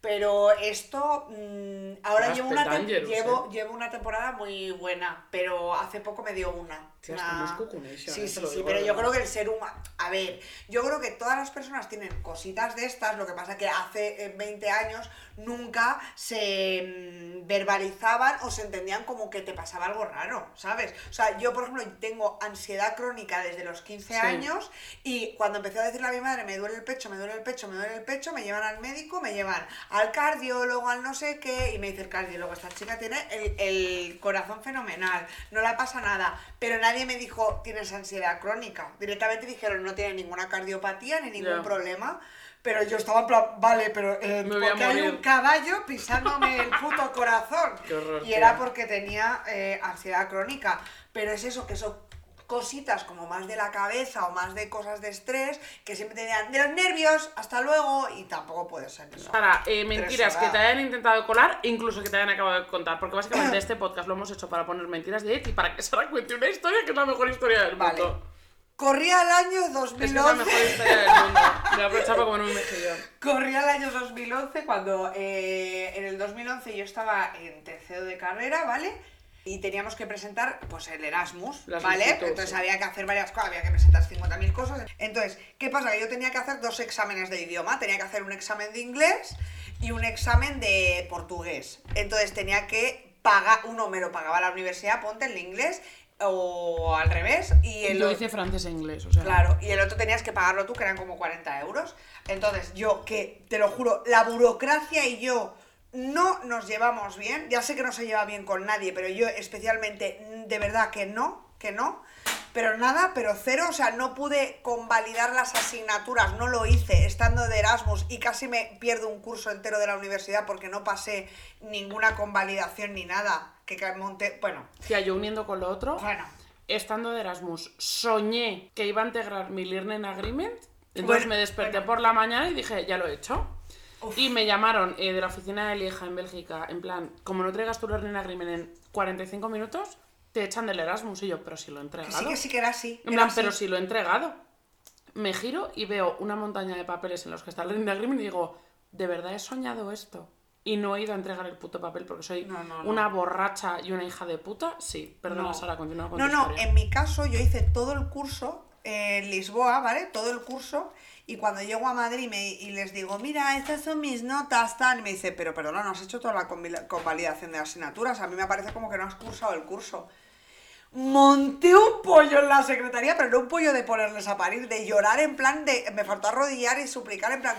Pero esto, mm, ahora llevo una, Dangerous, llevo, eh. llevo una temporada muy buena, pero hace poco me dio una. Tía, Una- cucunation, Sí, eh, sí, sí, pero yo creo que el ser humano, A ver, yo creo que todas las personas tienen cositas de estas, lo que pasa que hace eh, 20 años nunca se mm, verbalizaban o se entendían como que te pasaba algo raro, ¿sabes? O sea, yo, por ejemplo, tengo ansiedad crónica desde los 15 Sí. años y cuando empecé a decirle a mi madre, me duele el pecho, me duele el pecho, me duele el pecho, me llevan al médico, me llevan al cardiólogo, al no sé qué, y me dice el cardiólogo, esta chica tiene el, el corazón fenomenal, no le pasa nada, pero nadie me dijo, tienes ansiedad crónica. Directamente dijeron, no tiene ninguna cardiopatía ni ningún problema. Pero yo estaba en plan, vale, pero eh, porque hay un caballo pisándome el puto corazón. (laughs) Qué horror, y era porque tenía eh, ansiedad crónica. Pero es eso, que son cositas como más de la cabeza o más de cosas de estrés que siempre te digan de los nervios, hasta luego, y tampoco puede ser eso. Para eh, mentiras que te hayan intentado colar, incluso que te hayan acabado de contar. Porque básicamente (clears throat) este podcast lo hemos hecho para poner mentiras de Eti y para que Sara cuente una historia que es la mejor historia del Vale. mundo. Corría el año Es que es la 2011. mejor historia del mundo. Me para comer un mejillón. (laughs) Corría el año 2011 cuando eh, en el 2011 yo estaba en tercero de carrera, ¿vale? Y teníamos que presentar pues el Erasmus, Las ¿vale? Entonces había que hacer varias cosas, había que presentar 50.000 cosas. Entonces, ¿qué pasa? Que yo tenía que hacer dos exámenes de idioma, tenía que hacer un examen de inglés y un examen de portugués. Entonces tenía que pagar, uno me lo pagaba la universidad, ponte el inglés, o al revés, y el Yo hice francés e inglés, o sea. Claro, y el otro tenías que pagarlo tú, que eran como 40 euros. Entonces, yo que, te lo juro, la burocracia y yo no nos llevamos bien. Ya sé que no se lleva bien con nadie, pero yo especialmente, de verdad que no, que no. Pero nada, pero cero, o sea, no pude convalidar las asignaturas, no lo hice estando de Erasmus y casi me pierdo un curso entero de la universidad porque no pasé ninguna convalidación ni nada. Que monté, bueno, Tía, yo uniendo con lo otro, bueno. estando de Erasmus, soñé que iba a integrar mi Learning Agreement. Entonces Bueno, me desperté bueno. por la mañana y dije, ya lo he hecho. Uf. Y me llamaron eh, de la oficina de Lieja en Bélgica, en plan, como no traigas tu Learning Agreement en 45 minutos, te echan del Erasmus. Y yo, pero si lo he Que entregado. sí, que sí, que era así. En plan, así. pero si lo he entregado. Me giro y veo una montaña de papeles en los que está el Learning Agreement y digo, ¿de verdad he soñado esto? Y no he ido a entregar el puto papel porque soy No, no, no. una borracha y una hija de puta. Sí, perdona, No. Sara, continúa con No, tu no, historia. en mi caso yo hice todo el curso en Lisboa, ¿vale? Todo el curso. Y cuando llego a Madrid me- y les digo, mira, estas son mis notas, tal. Y me dice, pero perdona, no has hecho toda la convalidación de asignaturas. A mí me parece como que no has cursado el curso. Monté un pollo en la secretaría, pero no un pollo de ponerles a parir, de llorar en plan de. Me faltó arrodillar y suplicar en plan.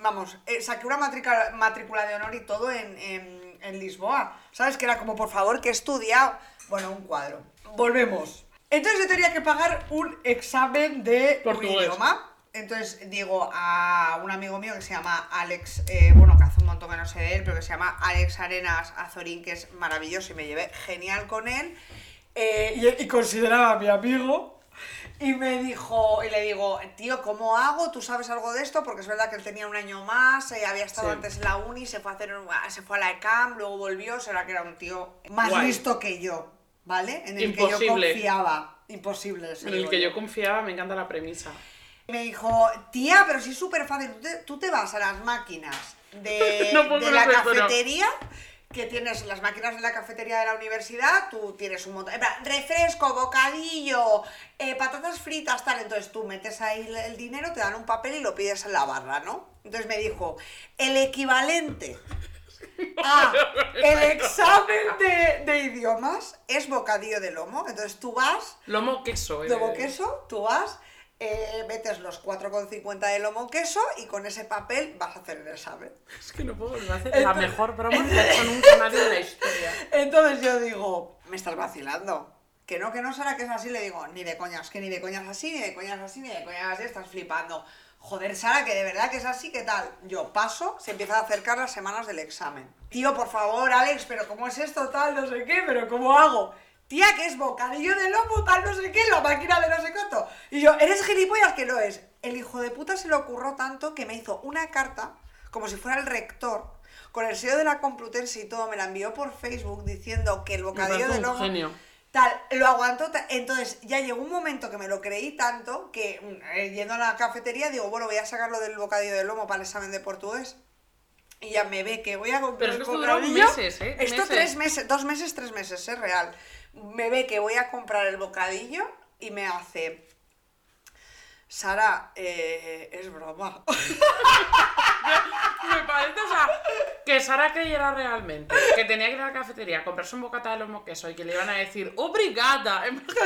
Vamos, eh, saqué una matrícula, matrícula de honor y todo en, en- en Lisboa. ¿Sabes? Que era como, por favor, que he estudiado. Bueno, un cuadro. Volvemos. Entonces yo tenía que pagar un examen de un idioma. Entonces digo a un amigo mío que se llama Alex, eh, bueno, que hace un montón que no sé de él, pero que se llama Alex Arenas Azorín, que es maravilloso y me llevé genial con él. Eh, y, y consideraba a mi amigo. Y me dijo, y le digo, tío, ¿cómo hago? ¿Tú sabes algo de esto? Porque es verdad que él tenía un año más, eh, había estado Sí. antes en la uni, se fue a hacer un- se fue a la ECAM, luego volvió, será que era un tío más Guay. listo que yo, ¿vale? En el que yo confiaba. Imposible. En el que yo confiaba, me encanta la premisa. Me dijo, tía, pero sí es súper fácil. Tú te, tú te vas a las máquinas de, (laughs) No la cafetería, que tienes las máquinas de la cafetería de la universidad, tú tienes un montón. refresco, bocadillo, eh, patatas fritas, tal. Entonces tú metes ahí el, dinero, te dan un papel y lo pides en la barra, ¿no? Entonces me dijo, el equivalente (laughs) a el examen de, de idiomas es bocadillo de lomo. Entonces tú vas Lomo queso. eh. lomo queso, tú vas, eh, metes los 4,50 de lomo queso y con ese papel vas a hacer el examen. Es que no puedo hacer la Entonces- mejor broma que ha hecho (laughs) nunca nadie en la historia. Entonces yo digo, me estás vacilando. Que no, que no será que es así, le digo, ni de coñas, que ni de coñas así, ni de coñas así, ni de coñas así, estás flipando. Joder, Sara, que de verdad que es así, ¿qué tal? Yo paso, se empiezan a acercar las semanas del examen. Tío, por favor, Alex, pero ¿cómo es esto, tal, no sé qué, pero ¿cómo hago? Tía, que es bocadillo de lomo, tal, no sé qué, la máquina de no sé cuánto. Y yo, ¿eres gilipollas que no es? El hijo de puta se le ocurrió tanto que me hizo una carta, como si fuera el rector, con el sello de la Complutense y todo, me la envió por Facebook diciendo que el bocadillo de lomo... genio. Tal, lo aguantó. Entonces ya llegó un momento que me lo creí tanto que mm, eh, yendo a la cafetería digo, bueno, voy a sacarlo del bocadillo de lomo para el examen de portugués. Y ya me ve que voy a comprar Pero es el que esto meses, ¿eh? Esto Meses. tres meses, dos meses, tres meses, es real. Me ve que voy a comprar el bocadillo y me hace. Sara, eh, es broma. (laughs) Me parece, o sea, que Sara creyera realmente que tenía que ir a la cafetería a comprarse un bocata de lomo queso y que le iban a decir obrigada (laughs) en vez de-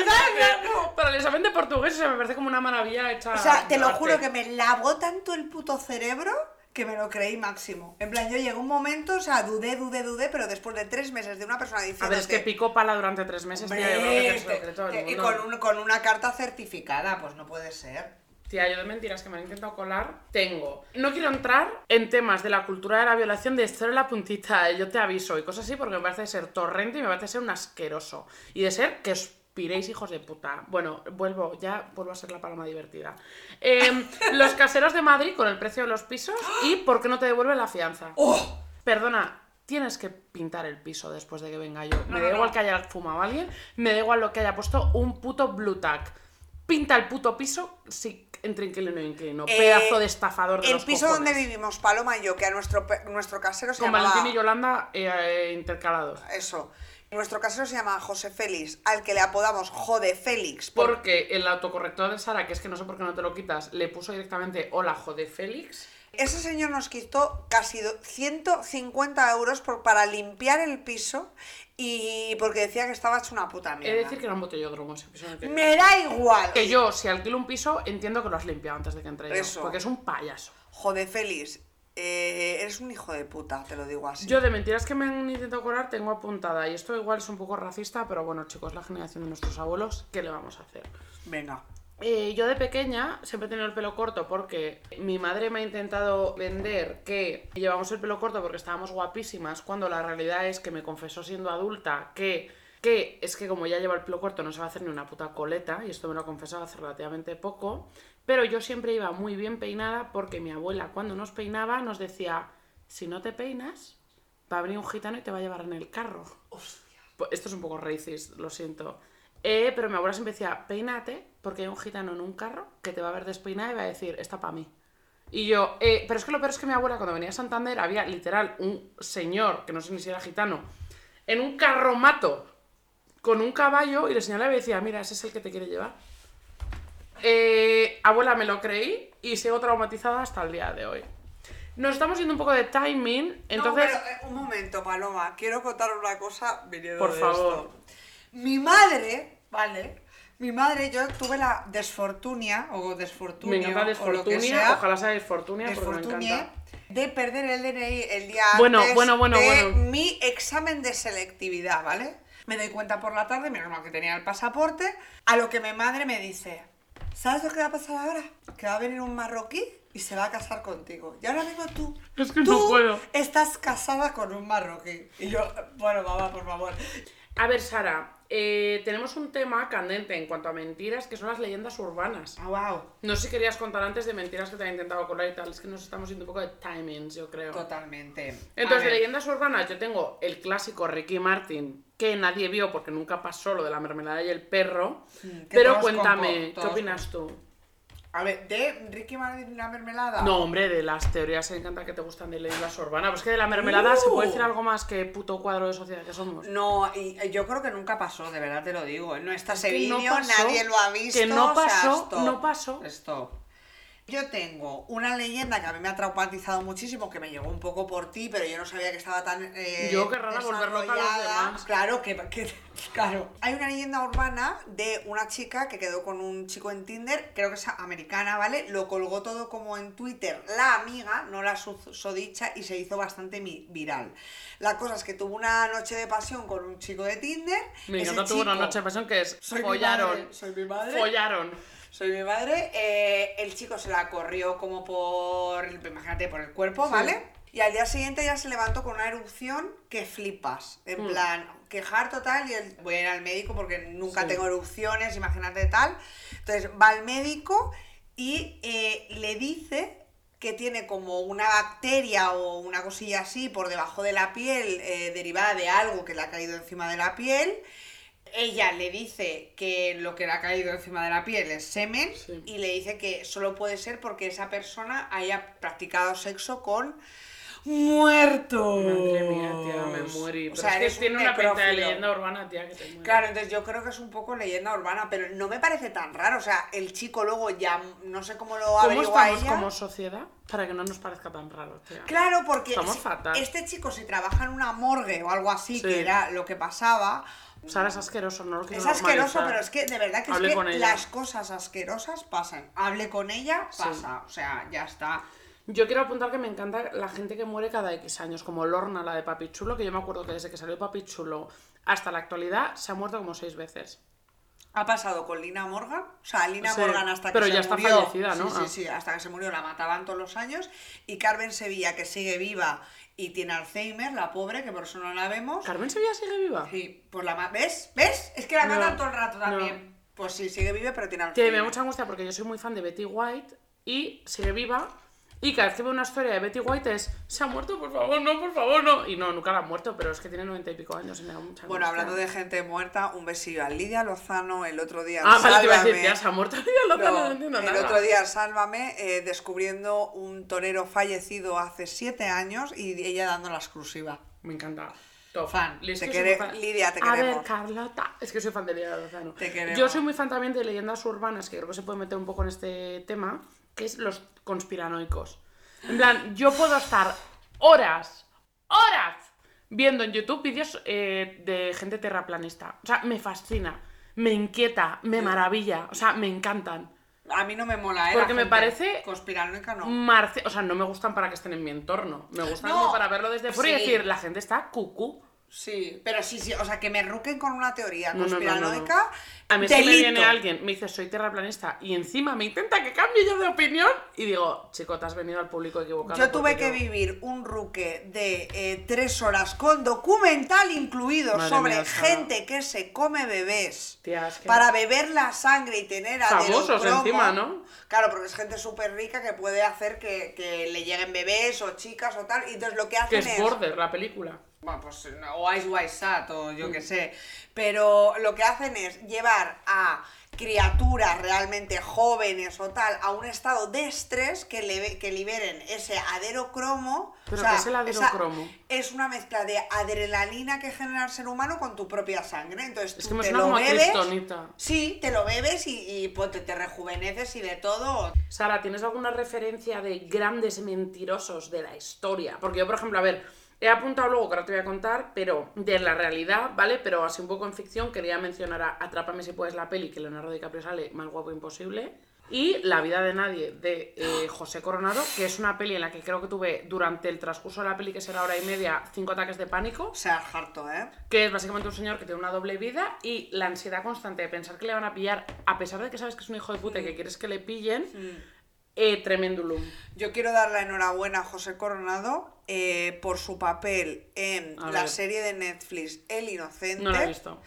para el examen de portugués, o sea, me parece como una maravilla hecha. O sea, te lo juro que me lavó tanto el puto cerebro que me lo creí máximo. En plan, yo llegué a un momento, o sea, dudé, dudé, dudé, pero después de tres meses de una persona A diciendo ver, es que picó pala durante tres meses, tía, yo creo que todo el y con, un- con una carta certificada, pues no puede ser. Tía, yo de mentiras que me han intentado colar, tengo. No quiero entrar en temas de la cultura de la violación de esto en la puntita, eh, yo te aviso y cosas así, porque me parece ser torrente y me parece ser un asqueroso. Y de ser que os piréis hijos de puta. Bueno, vuelvo, ya vuelvo a ser la paloma divertida. Em, (laughs) los caseros de Madrid con el precio de los pisos y por qué no te devuelven la fianza. ¡Oh! Perdona, tienes que pintar el piso después de que venga yo. Me da no, igual no. que haya fumado alguien, me da igual lo que haya puesto un puto blue tack. Pinta el puto piso si entre inquilino e inquilino. Eh, Pedazo de estafador de El los piso cojones. donde vivimos, Paloma y yo, que a nuestro, nuestro casero se Con llamaba... Valentín y Yolanda eh, eh, intercalados. Eso. Nuestro casero se llama José Félix, al que le apodamos Jode Félix. por- Porque el autocorrector de Sara, que es que no sé por qué no te lo quitas, le puso directamente hola, jode Félix. Ese señor nos quitó casi do- 150 euros por, para limpiar el piso y porque decía que estaba hecho una puta He mierda. de decir que era un botellódromo ese piso en el que- Me da igual. Que yo, si alquilo un piso, entiendo que lo has limpiado antes de que entre yo. Eso. Porque es un payaso. Jode Félix, eh, eres un hijo de puta, te lo digo así. Yo de mentiras que me han intentado colar tengo apuntada, y esto igual es un poco racista, pero bueno, chicos, la generación de nuestros abuelos, ¿qué le vamos a hacer? Venga. Eh, yo de pequeña siempre he tenido el pelo corto porque mi madre me ha intentado vender que llevamos el pelo corto porque estábamos guapísimas, cuando la realidad es que me confesó siendo adulta que, que es que como ya lleva el pelo corto no se va a hacer ni una puta coleta, y esto me lo ha confesado hace relativamente poco, pero yo siempre iba muy bien peinada porque mi abuela cuando nos peinaba nos decía, si no te peinas, va a venir un gitano y te va a llevar en el carro. Esto es un poco racist, lo siento. Eh, pero mi abuela siempre decía, peínate, porque hay un gitano en un carro que te va a ver despeinada y va a decir, está para mí. Y yo, eh, pero es que lo peor es que mi abuela cuando venía a Santander había literal un señor, que no sé ni si era gitano, en un carromato con un caballo y le señalaba y decía, mira, ese es el que te quiere llevar. Eh, abuela, me lo creí y sigo traumatizada hasta el día de hoy. Nos estamos yendo un poco de timing, entonces... No, pero, eh, un momento, Paloma. Quiero contar una cosa viniendo Por de favor. esto. Mi madre, ¿vale? Mi madre, yo tuve la desfortunia, o desfortunia, me encanta o lo que desfortunia, sea, ojalá sea desfortunia, porque me encanta. de perder el DNI el día Bueno, antes bueno, bueno, de bueno. mi examen de selectividad, ¿vale? Me doy cuenta por la tarde, menos mal que tenía el pasaporte, a lo que mi madre me dice, ¿sabes lo que va a pasar ahora? Que va a venir un marroquí y se va a casar contigo. Y ahora mismo tú, Es que no tú puedo. estás casada con un marroquí. Y yo, bueno, mamá, por favor. A ver, Sara, eh, tenemos un tema candente en cuanto a mentiras, que son las leyendas urbanas. Ah, wow. No sé si querías contar antes de mentiras que te han intentado colar y tal, es que nos estamos yendo un poco de timings, yo creo. Totalmente. Entonces, de leyendas urbanas, yo tengo el clásico Ricky Martin, que nadie vio porque nunca pasó lo de la mermelada y el perro. Mm, Pero cuéntame, ¿qué opinas tú? A ver, de Ricky Martin y la mermelada. No, hombre, de las teorías me encanta que te gustan de leyendas urbanas. Pues que de la mermelada se puede Uh. decir algo más que puto cuadro de sociedad que somos. No, y y yo creo que nunca pasó, de verdad te lo digo. No está ese no vídeo, nadie lo ha visto. que no o sea, pasó, stop, no pasó. Stop. Yo tengo una leyenda que a mí me ha traumatizado muchísimo, que me llegó un poco por ti, pero yo no sabía que estaba tan. eh, Yo, qué rara volver loca a los demás. Claro, que, que- (laughs) claro. Hay una leyenda urbana de una chica que quedó con un chico en Tinder, creo que es americana, ¿vale? Lo colgó todo como en Twitter la amiga, no la susodicha, y se hizo bastante viral. La cosa es que tuvo una noche de pasión con un chico de Tinder. Me encanta tuvo una noche de pasión que es Soy mi follaron. madre, soy mi madre. Follaron. Soy mi madre. eh, el chico se la corrió como por, imagínate, por el cuerpo, Sí. ¿vale? Y al día siguiente ya se levantó con una erupción que flipas. En Mm. plan, quejar total y él, voy a ir al médico porque nunca Sí. tengo erupciones, imagínate tal. Entonces va al médico y eh, le dice que tiene como una bacteria o una cosilla así por debajo de la piel eh, derivada de algo que le ha caído encima de la piel. Ella le dice que lo que le ha caído encima de la piel es semen Sí. y le dice que solo puede ser porque esa persona haya practicado sexo con muerto. Madre mía, tía, me muero. O Pero sea, es que tiene un una pinta de leyenda urbana, tía, que te muere. Claro, entonces yo creo que es un poco leyenda urbana, pero no me parece tan raro. O sea, el chico luego ya no sé cómo lo ¿Cómo averigua estamos ella. como sociedad para que no nos parezca tan raro, tía? Claro, porque Estamos si- fatal. este chico si trabaja en una morgue o algo así, Sí. que era lo que pasaba, Sara es asqueroso, no lo es asqueroso, pero es que de verdad que, es que las cosas asquerosas pasan. Hable con ella, Sí. pasa. O sea, ya está. Yo quiero apuntar que me encanta la gente que muere cada X años, como Lorna, la de Papi Chulo, que yo me acuerdo que desde que salió Papi Chulo hasta la actualidad se ha muerto como seis veces. Ha pasado con Lina Morgan, o sea, Lina Sí, Morgan hasta que pero se ya está murió. fallecida, ¿no? Sí, sí, Ah. sí, hasta que se murió la mataban todos los años. Y Carmen Sevilla, que sigue viva y tiene Alzheimer, la pobre, que por eso no la vemos. ¿Carmen Sevilla sigue viva? Sí, pues la ¿Ves? ¿Ves? Es que la No, matan todo el rato no. también. Pues sí, sigue viva, pero tiene Que Alzheimer. me da mucha angustia porque yo soy muy fan de Betty White y sigue viva. Y cada vez que veo una historia de Betty White es, se ha muerto, por favor, no, por favor, no. Y no, nunca la ha muerto, pero es que tiene noventa y pico años y me da mucha Bueno, angustia. hablando de gente muerta, un besillo a Lidia Lozano el otro día. Ah, vale, te iba a decir, Sálvame. tía, se ha muerto Lidia Lozano, no, No, entiendo el nada. otro día, Sálvame, eh, descubriendo un torero fallecido hace siete años y ella dando la exclusiva. Me encanta. Top. Fan. Es Te que quere- soy muy fan. Lidia, te A queremos. ver, Carlota. Es que soy fan de Lidia Lozano. Te queremos. Yo soy muy fan también de leyendas urbanas, que creo que se puede meter un poco en este tema, que es los conspiranoicos. En plan, yo puedo estar horas, horas, viendo en YouTube vídeos eh, de gente terraplanista. O sea, me fascina, me inquieta, me maravilla, o sea, me encantan. A mí no me mola, ¿eh? Porque me parece- Conspiranoica no. Marce- o sea, no me gustan para que estén en mi entorno. Me gustan No, como para verlo desde fuera y sí. decir, la gente está cucú. Sí, pero sí, sí, o sea, que me ruquen con una teoría No, no, no, no, no. conspiranoica. A mí si me delito. viene alguien, me dice soy terraplanista y encima me intenta que cambie yo de opinión y digo, chico, te has venido al público equivocado. Yo tuve que vivir un ruque de eh, tres horas con documental incluido Madre sobre mía, gente que se come bebés Tía, es que- para beber la sangre y tener Famosos adrenocromo. encima, ¿no? Claro, porque es gente súper rica que puede hacer que, que le lleguen bebés o chicas o tal. Y entonces lo que Que hacen es es... Border, la película. Bueno, pues o Ice White Sat o yo qué sé. Pero lo que hacen es llevar a criaturas realmente jóvenes o tal a un estado de estrés que, le, que liberen ese aderocromo. ¿Pero o sea, qué es el aderocromo? es una mezcla de adrenalina que genera el ser humano con tu propia sangre. Entonces Es tú que te lo bebes. Sí, te lo bebes y, y, pues, te, te rejuveneces y de todo. Sara, ¿tienes alguna referencia de grandes mentirosos de la historia? Porque yo, por ejemplo, a ver, he apuntado luego que ahora te voy a contar, pero de la realidad, ¿vale? Pero así un poco en ficción, quería mencionar a Atrápame si puedes la peli, que Leonardo DiCaprio sale más guapo imposible. Y La vida de nadie, de eh, José Coronado, que es una peli en la que creo que tuve durante el transcurso de la peli, que será hora y media, cinco ataques de pánico O sea, harto, ¿eh? que es básicamente un señor que tiene una doble vida y la ansiedad constante de pensar que le van a pillar, a pesar de que sabes que es un hijo de puta y que quieres que le pillen, eh, tremendulum. Yo quiero dar la enhorabuena a José Coronado eh, por su papel en A la ver. serie de Netflix El Inocente. No he visto.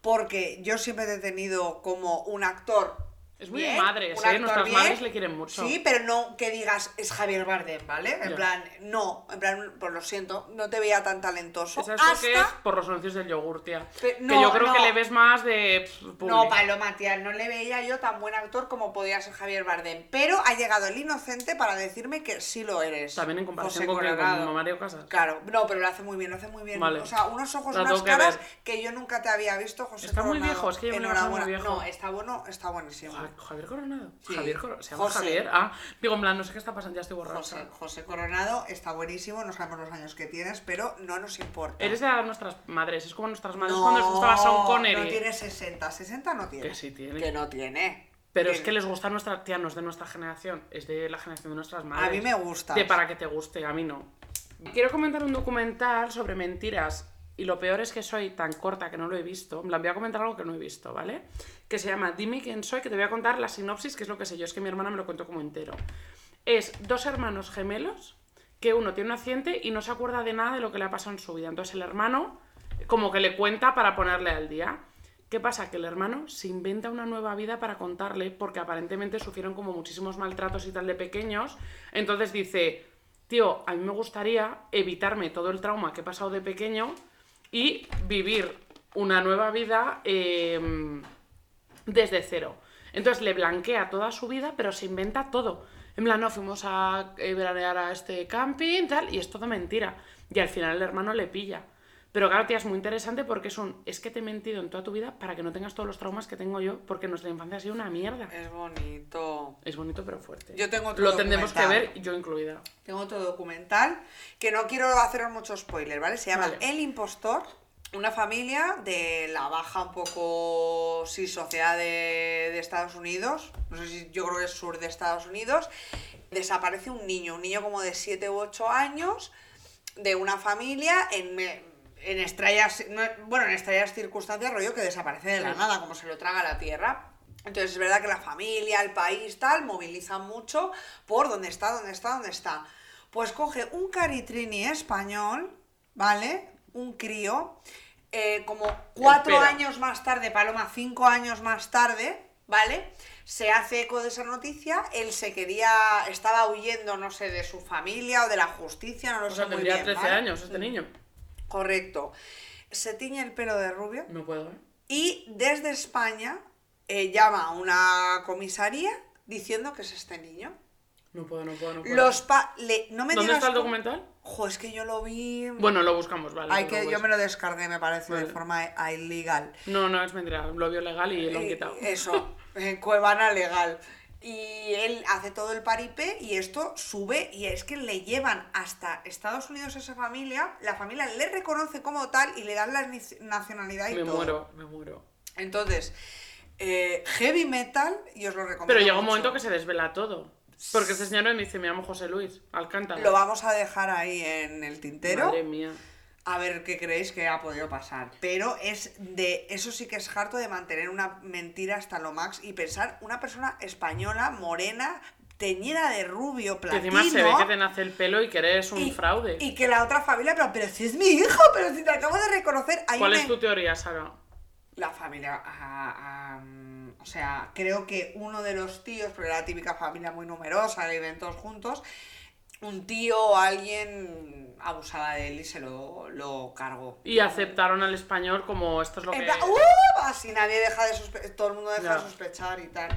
Porque yo siempre te he tenido como un actor. Es muy bien, de madres, ¿eh? Nuestras bien. madres le quieren mucho. Sí, pero no que digas es Javier Bardem, ¿vale? En plan, no, en plan, pues lo siento, no te veía tan talentoso. ¿Sabes por qué es? hasta Por los anuncios del yogur, tía. Que yo creo no. que le ves más de... publi. No, Paloma, tía, no le veía yo tan buen actor como podía ser Javier Bardem. Pero ha llegado el inocente para decirme que sí lo eres. También en comparación José con, con Mario Casas. Claro, no, pero lo hace muy bien, lo hace muy bien. Vale. O sea, unos ojos, Lo unas que caras que yo nunca te había visto, José Está muy viejo, es que yo me lo muy viejo. No, está bueno, está buenísimo. Javier Coronado. Sí. Javier Coronado. ¿Se llama José. Javier? Ah, digo, en plan, no sé qué está pasando, ya estoy borracha. José, José Coronado está buenísimo, no sabemos los años que tienes, pero no nos importa. Eres de nuestras madres, es como nuestras madres cuando les gustaba Sean Connery. No tiene 60, 60 no tiene. Que sí tiene. Que no tiene. Pero es que les gusta nuestra tía, no es de nuestra generación, es de la generación de nuestras madres. A mí me gusta. De para que te guste, a mí no. Quiero comentar un documental sobre mentiras y lo peor es que soy tan corta que no lo he visto. En plan, voy a comentar algo que no he visto, ¿vale? Que se llama Dime quién soy, que te voy a contar la sinopsis, que es lo que sé yo, es que mi hermana me lo contó como entero. Es dos hermanos gemelos que uno tiene un accidente y no se acuerda de nada de lo que le ha pasado en su vida. Entonces el hermano como que le cuenta para ponerle al día. ¿Qué pasa? Que el hermano se inventa una nueva vida para contarle porque aparentemente sufrieron como muchísimos maltratos y tal de pequeños. Entonces dice, tío, a mí me gustaría evitarme todo el trauma que he pasado de pequeño y vivir una nueva vida eh, desde cero. Entonces le blanquea toda su vida, pero se inventa todo. En plan, no, fuimos a eh, veranear a este camping, tal, y es todo mentira. Y al final el hermano le pilla. Pero claro, tía, es muy interesante porque es un... Es que te he mentido en toda tu vida para que no tengas todos los traumas que tengo yo, porque nuestra infancia ha sido una mierda. Es bonito. Es bonito pero fuerte. Yo tengo otro Lo tendremos que ver, yo incluida. Tengo otro documental que no quiero haceros mucho spoiler, ¿vale? Se llama Vale. El Impostor. Una familia de la baja un poco, sí, sociedad de, de Estados Unidos. No sé si yo creo que es sur de Estados Unidos. Desaparece un niño, un niño como de 7 u 8 años, de una familia en, en no- bueno, en extrañas circunstancias, rollo que desaparece de la nada, como se lo traga la tierra. Entonces es verdad que la familia, el país, tal, movilizan mucho por dónde está, dónde está, dónde está. Pues coge un caritrini español, ¿vale? Un crío, eh, como cuatro Espera. años más tarde, Paloma, cinco años más tarde, ¿vale? Se hace eco de esa noticia, él se quería, estaba huyendo, no sé, de su familia o de la justicia, no lo O sé sea, muy tendría bien, 13 ¿vale? años este niño. Correcto. Se tiñe el pelo de rubio, No puedo, ¿eh? y desde España eh, llama a una comisaría diciendo que es este niño. No puedo, no puedo, no puedo. Los pa le- no me ¿Dónde digas está el documental? Jo, es que yo lo vi. Bueno, lo buscamos, vale. Hay que, yo me lo descargué, me parece, de Vale. forma i- ilegal. No, no, es mentira. Lo vio legal y lo han Eh, quitado. Eso, (laughs) en Cuevana legal. Y él hace todo el paripé y esto sube y es que le llevan hasta Estados Unidos a esa familia, la familia le reconoce como tal y le dan la ni- nacionalidad y me todo. muero, me muero. Entonces, eh, heavy metal y os lo recomiendo. Pero llega un mucho. momento que se desvela todo. Porque este señor me dice, me llamo José Luis, Alcántara. Lo vamos a dejar ahí en el tintero. Madre mía. A ver qué creéis que ha podido pasar. Pero es de. Eso sí que es harto de mantener una mentira hasta lo max y pensar una persona española, morena, teñida de rubio, Que platino. encima se ve que te nace el pelo y que eres un y, fraude. Y que la otra familia, pero, pero si es mi hijo, pero si te acabo de reconocer. Hay ¿Cuál una- es tu teoría, Sara? La familia. mm, o sea, creo que uno de los tíos, porque era la típica familia muy numerosa, que viven todos juntos. Un tío o alguien abusaba de él y se lo, lo cargó. Y aceptaron al español como esto es lo En que... plan, ¡uh! Así nadie deja de sospechar, todo el mundo deja de sospechar y tal.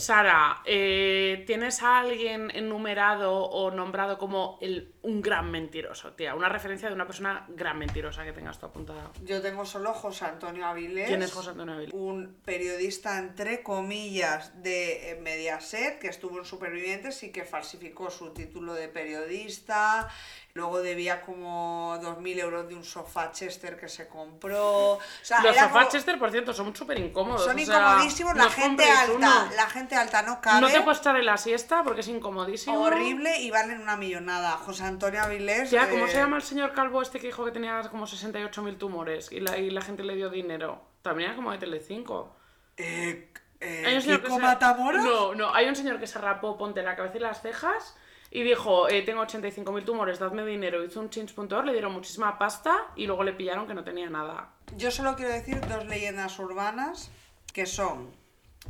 Sara, eh, ¿tienes a alguien enumerado o nombrado como el, un gran mentiroso, tía? Una referencia de una persona gran mentirosa que tengas tú apuntada. Yo tengo solo José Antonio Avilés. ¿Quién es José Antonio Avilés? Un periodista, entre comillas, de eh, Mediaset, que estuvo en Supervivientes y que falsificó su título de periodista. Luego debía como 2.000 euros de un sofá Chester que se compró. O sea, Los sofás como- Chester, por cierto, son súper incómodos. Son o sea, incomodísimos, no la gente alta, uno. la gente alta no cabe. No te puedes echar en la siesta porque es incomodísimo. Horrible y valen una millonada. José Antonio Avilés. ¿cómo eh, se llama el señor calvo este que dijo que tenía como 68.000 tumores y la, y la gente le dio dinero? También era como de Telecinco. Eh, eh, Hay un señor ¿Kiko que se-? No, no, hay un señor que se rapó, ponte la cabeza y las cejas y dijo, eh, tengo 85.000 tumores, dadme dinero. Hizo un change.org, le dieron muchísima pasta y luego le pillaron que no tenía nada. Yo solo quiero decir dos leyendas urbanas que son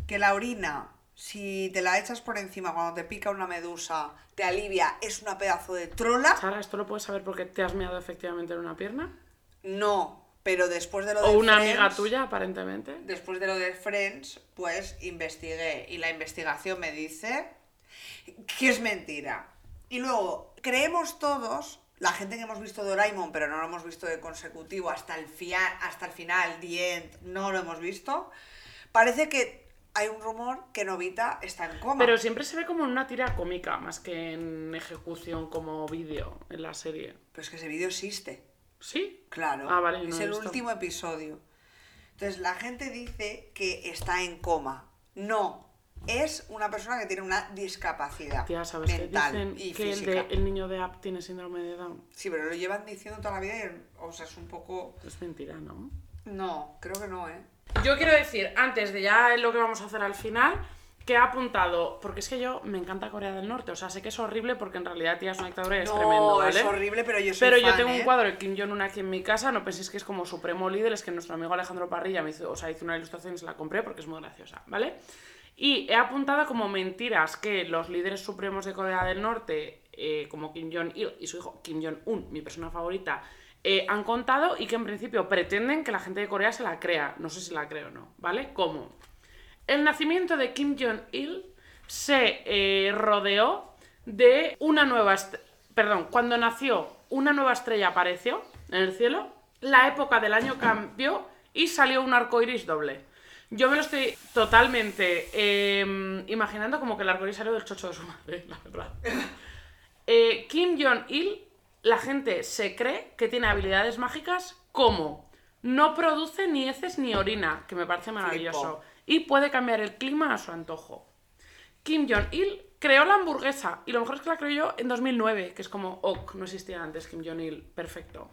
que la orina, si te la echas por encima cuando te pica una medusa, te alivia, es una pedazo de trola. Sara, ¿esto lo puedes saber porque te has meado efectivamente en una pierna? No, pero después de lo de ¿O una Friends- amiga tuya, aparentemente? Después de lo de Friends, pues investigué y la investigación me dice que es mentira. Y luego, creemos todos, la gente que hemos visto Doraemon, pero no lo hemos visto de consecutivo hasta el, fia- hasta el final, The End, no lo hemos visto, parece que hay un rumor que Novita está en coma. Pero siempre se ve como en una tira cómica, más que en ejecución como vídeo en la serie. Pero es que ese vídeo existe. ¿Sí? Claro, Ah, vale, no es el último episodio. Entonces la gente dice que está en coma. No, es una persona que tiene una discapacidad Tía, ¿sabes que mental dicen y que el, física. de- el niño de App tiene síndrome de Down? Sí, pero lo llevan diciendo toda la vida y, o sea, es un poco... Es mentira, ¿no? No, creo que no, ¿eh? Yo quiero decir, antes de ya lo que vamos a hacer al final, que he apuntado, porque es que yo me encanta Corea del Norte, o sea, sé que es horrible porque en realidad, tía, es una dictadura y es no, tremendo, ¿vale? es horrible, pero yo soy Pero yo tengo ¿eh? un cuadro de Kim Jong-un aquí en mi casa, no penséis que es como supremo líder, es que nuestro amigo Alejandro Parrilla me hizo, o sea, hizo una ilustración y se la compré porque es muy graciosa, ¿vale? Y he apuntado como mentiras que los líderes supremos de Corea del Norte, eh, como Kim Jong-il y su hijo Kim Jong-un, mi persona favorita, eh, han contado y que en principio pretenden que la gente de Corea se la crea. No sé si la creo o no, ¿vale? ¿Cómo? El nacimiento de Kim Jong-il se eh, rodeó de una nueva... Perdón, cuando nació, una nueva estrella apareció en el cielo, la época del año cambió y salió un arco iris doble. Yo me lo estoy totalmente eh, imaginando como que el arco iris salió del chocho de su madre, (laughs) la verdad. Eh, Kim Jong-il, la gente se cree que tiene habilidades mágicas como no produce ni heces ni orina, que me parece maravilloso, y puede cambiar el clima a su antojo. Kim Jong-il creó la hamburguesa, y lo mejor es que la creó yo en 2009, que es como, ok, no existía antes Kim Jong-il, perfecto.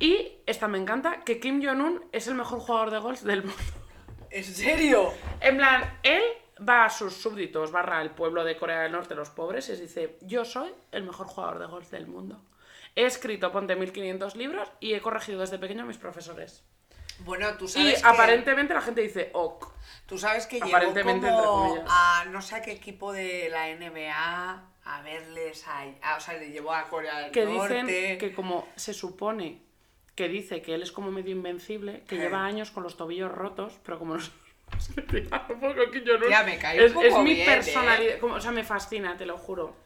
Y esta me encanta, que Kim Jong-un es el mejor jugador de golf del mundo. ¿En serio? En plan, él va a sus súbditos, barra el pueblo de Corea del Norte, los pobres, y les dice, yo soy el mejor jugador de golf del mundo. He escrito, ponte 1500 libros y he corregido desde pequeño a mis profesores. Bueno, tú Y sabes que... aparentemente la gente dice, ok. Tú sabes que Aparentemente, como a no sé a qué equipo de la NBA a verles a... a- o sea, le llevó a Corea del Que Norte. dicen que como se supone que dice que él es como medio invencible, que Eh. lleva años con los tobillos rotos, pero como no (laughs) un poco Kim Jong-un. Tía, me cae un es, poco es mi bien, ¿eh? personalidad, como- o sea, me fascina, te lo juro.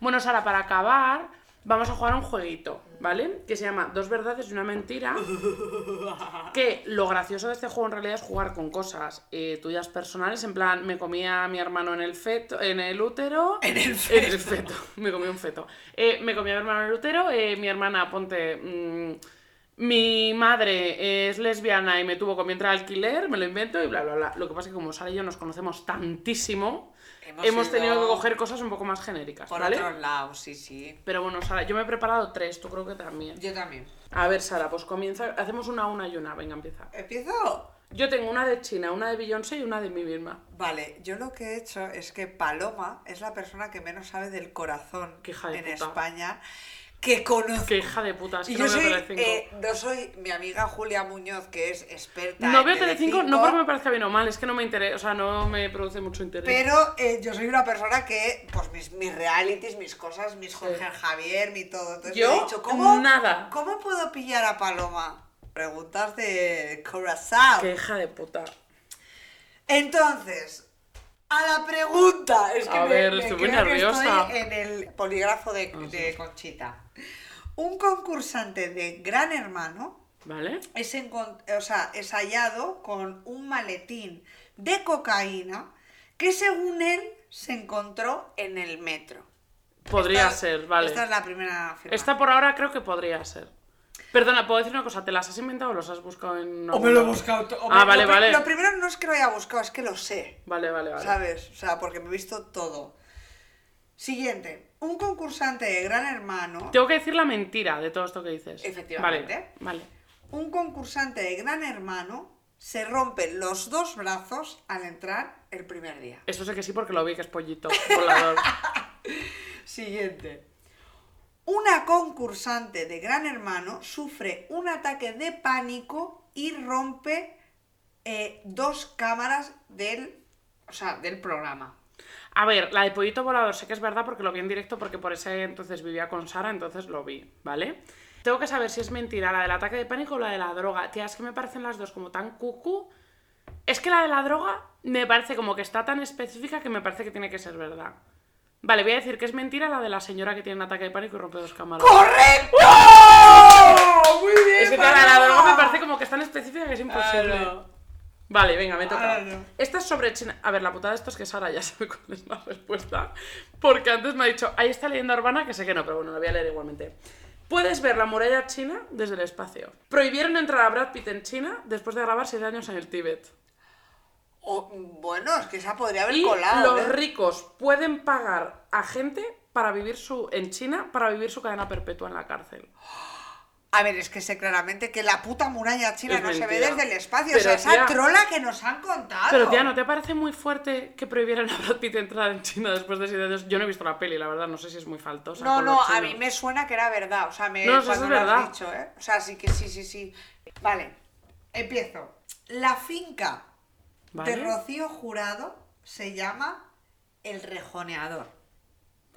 Bueno, Sara, para acabar, vamos a jugar a un jueguito, ¿vale? Que se llama Dos verdades y una mentira. (laughs) Que lo gracioso de este juego en realidad es jugar con cosas eh, tuyas personales, en plan, me comía a mi hermano en el feto, en el útero. En el En el feto, (laughs) me comí un feto. Eh, me comí a mi hermano en el útero, eh, mi hermana, ponte. mm, mi madre es lesbiana y me tuvo con mi entrada alquiler, me lo invento y bla, bla, bla. Lo que pasa es que como Sara y yo nos conocemos tantísimo, Hemos hemos, ido tenido que coger cosas un poco más genéricas, Por ¿vale? otros lados, sí, sí. Pero bueno, Sara, yo me he preparado tres, tú creo que también. Yo también. A ver, Sara, pues comienza, hacemos una, una y una, venga, empieza. ¿Empiezo? Yo tengo una de China, una de Beyoncé y una de mí misma. Vale, yo lo que he hecho es que Paloma es la persona que menos sabe del corazón Qué hija de en puta. España que conozco. Qué hija de puta, es que Y no yo soy, eh, no soy mi amiga Julia Muñoz, que es experta No en veo Telecinco, no porque me parezca bien o mal, es que no me interesa, o sea, no me produce mucho interés. Pero eh, yo soy una persona que, pues mis, mis realities, mis cosas, mis Jorge Javier, mi todo. Entonces Yo, he dicho, ¿cómo, nada. ¿cómo puedo pillar a Paloma? Preguntas de Corazón. Qué hija de puta. Entonces, a la pregunta. Es que A me, ver, me estoy muy nerviosa. estoy en el polígrafo de, Ah, de Conchita. Un concursante de Gran Hermano ¿Vale? es, encon- o sea, es hallado con un maletín de cocaína que según él se encontró en el metro. Podría Esta- ser, vale. Esta es la primera afirmación. Esta por ahora creo que podría ser. Perdona, ¿puedo decir una cosa? ¿Te las has inventado o los has buscado en.? O me lo he buscado. o Ah, me- vale, lo, vale. Lo primero no es que lo haya buscado, es que lo sé. Vale, vale, vale. ¿Sabes? O sea, porque me he visto todo. Siguiente. Un concursante de Gran Hermano. Tengo que decir la mentira de todo esto que dices. Efectivamente. Vale, vale. Un concursante de Gran Hermano se rompe los dos brazos al entrar el primer día. Eso sé que sí porque lo vi que es pollito volador. (laughs) Siguiente. Una concursante de Gran Hermano sufre un ataque de pánico y rompe eh, dos cámaras del, o sea, del programa. A ver, la de pollito volador sé que es verdad porque lo vi en directo porque por ese entonces vivía con Sara, entonces lo vi, ¿vale? Tengo que saber si es mentira la del ataque de pánico o la de la droga. Tía, es que me parecen las dos como tan cucu. Es que la de la droga me parece como que está tan específica que me parece que tiene que ser verdad. Vale, voy a decir que es mentira la de la señora que tiene un ataque de pánico y rompe dos cámaras. ¡Correcto! Muy bien. Es que la de la droga me parece como que es tan específica que es imposible. Claro. Vale, venga, me toca. Esta es sobre China. A ver, la putada de esto es que Sara ya (laughs) sabe cuál es la respuesta. Porque antes me ha dicho, ahí está leyenda urbana, que sé que no, pero bueno, la voy a leer igualmente. Puedes ver la muralla china desde el espacio. Prohibieron entrar a Brad Pitt en China después de grabar 7 años en el Tíbet. O- bueno, es que esa podría haber Y colado. los ¿eh? ricos pueden pagar a gente para vivir su en China para vivir su cadena perpetua en la cárcel. A ver, es que sé claramente que la puta muralla china Es no se ve desde el espacio. Pero, o sea, esa trola que nos han contado. Pero tía, ¿no te parece muy fuerte que prohibieran a Brad Pitt entrar en China después de 7 años? Yo no he visto la peli, la verdad, no sé si es muy faltosa. No, no, a mí me suena que era verdad. O sea, me, No, eso cuando es lo has dicho, ¿eh? O sea, sí que sí, sí, sí. Vale, empiezo. La finca ¿Vale? de Rocío Jurado se llama El Rejoneador.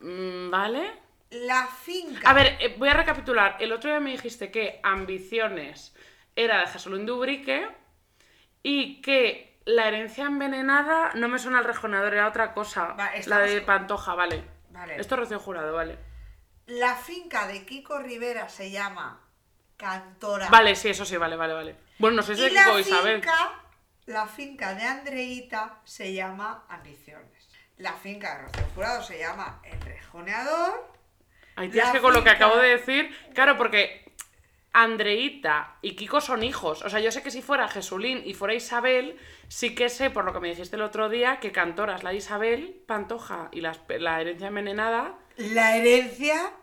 Mm, ¿Vale? La finca. A ver, eh, voy a recapitular. El otro día me dijiste que Ambiciones era de Jesulín Dubrique y que la herencia envenenada no me suena al rejoneador, era otra cosa. Va, la de Pantoja, vale. Vale. Esto es Rocío Jurado, vale. La finca de Kiko Rivera se llama Cantora. Vale, sí, eso sí, vale, vale, vale. Bueno, no sé si Y es la Kiko o Isabel. finca, la finca de Andreita se llama Ambiciones. La finca de Rocío Jurado se llama El Rejoneador. Ay, tía, es La que con lo que acabo de decir, claro, porque Andreita y Kiko son hijos. O sea, yo sé que si fuera Jesulín y fuera Isabel, sí que sé, por lo que me dijiste el otro día, que Cantora es la Isabel, Pantoja y la herencia envenenada. La herencia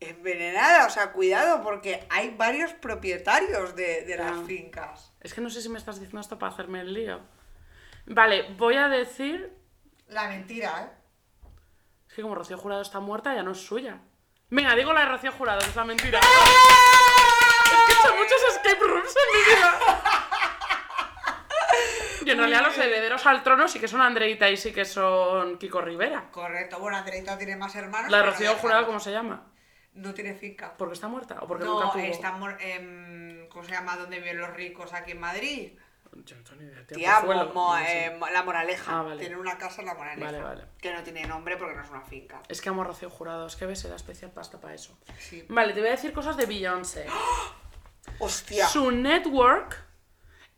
envenenada, o sea, cuidado, porque hay varios propietarios de, de las Ah. fincas. Es que no sé si me estás diciendo esto para hacerme el lío. Vale, voy a decir. La mentira, ¿eh? Es que como Rocío Jurado está muerta, ya no es suya. Venga, digo la de Rocío Jurado, que es la mentira. Es que he hecho muchos escape rooms en mi vida. Y en realidad los herederos al trono sí que son Andreita y sí que son Kiko Rivera. Correcto, bueno, Andreita tiene más hermanos. La de pero Rocío no Jurado, ¿cómo se llama? No tiene finca. ¿Porque está muerta? ¿O porque No, nunca tuvo? está em, ¿Cómo se llama? ¿Dónde viven los ricos aquí en Madrid? Yo no tengo ni idea, tía, Tía, Pozuelo, mo- eh, La Moraleja. Ah, vale. Tiene una casa en La Moraleja. Vale, vale. Que no tiene nombre porque no es una finca. Es que amo a Rocío Jurado, es que ves, era especial pasta para eso. Sí. Vale, te voy a decir cosas de Beyoncé. (gasps) Hostia. Su network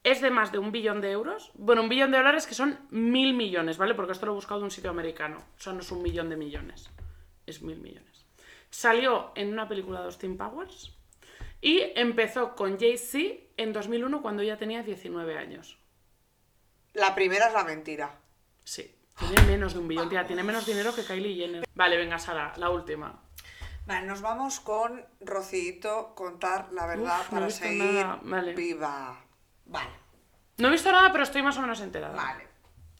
es de más de un billón de euros. Bueno, un billón de dólares que son mil millones, ¿vale? Porque esto lo he buscado de un sitio americano. O sea, no es un millón de millones. Es mil millones. Salió en una película de Austin Powers. Y empezó con Jay-Z en 2001 cuando ella tenía 19 años. La primera es la mentira. Sí. Tiene menos de un billón, tía. Tiene menos dinero que Kylie Jenner. Vale, venga, Sara, la última. Vale, nos vamos con Rocito contar la verdad Uf, no he para visto seguir nada. Vale. viva. Vale, No he visto nada, pero estoy más o menos enterada. vale.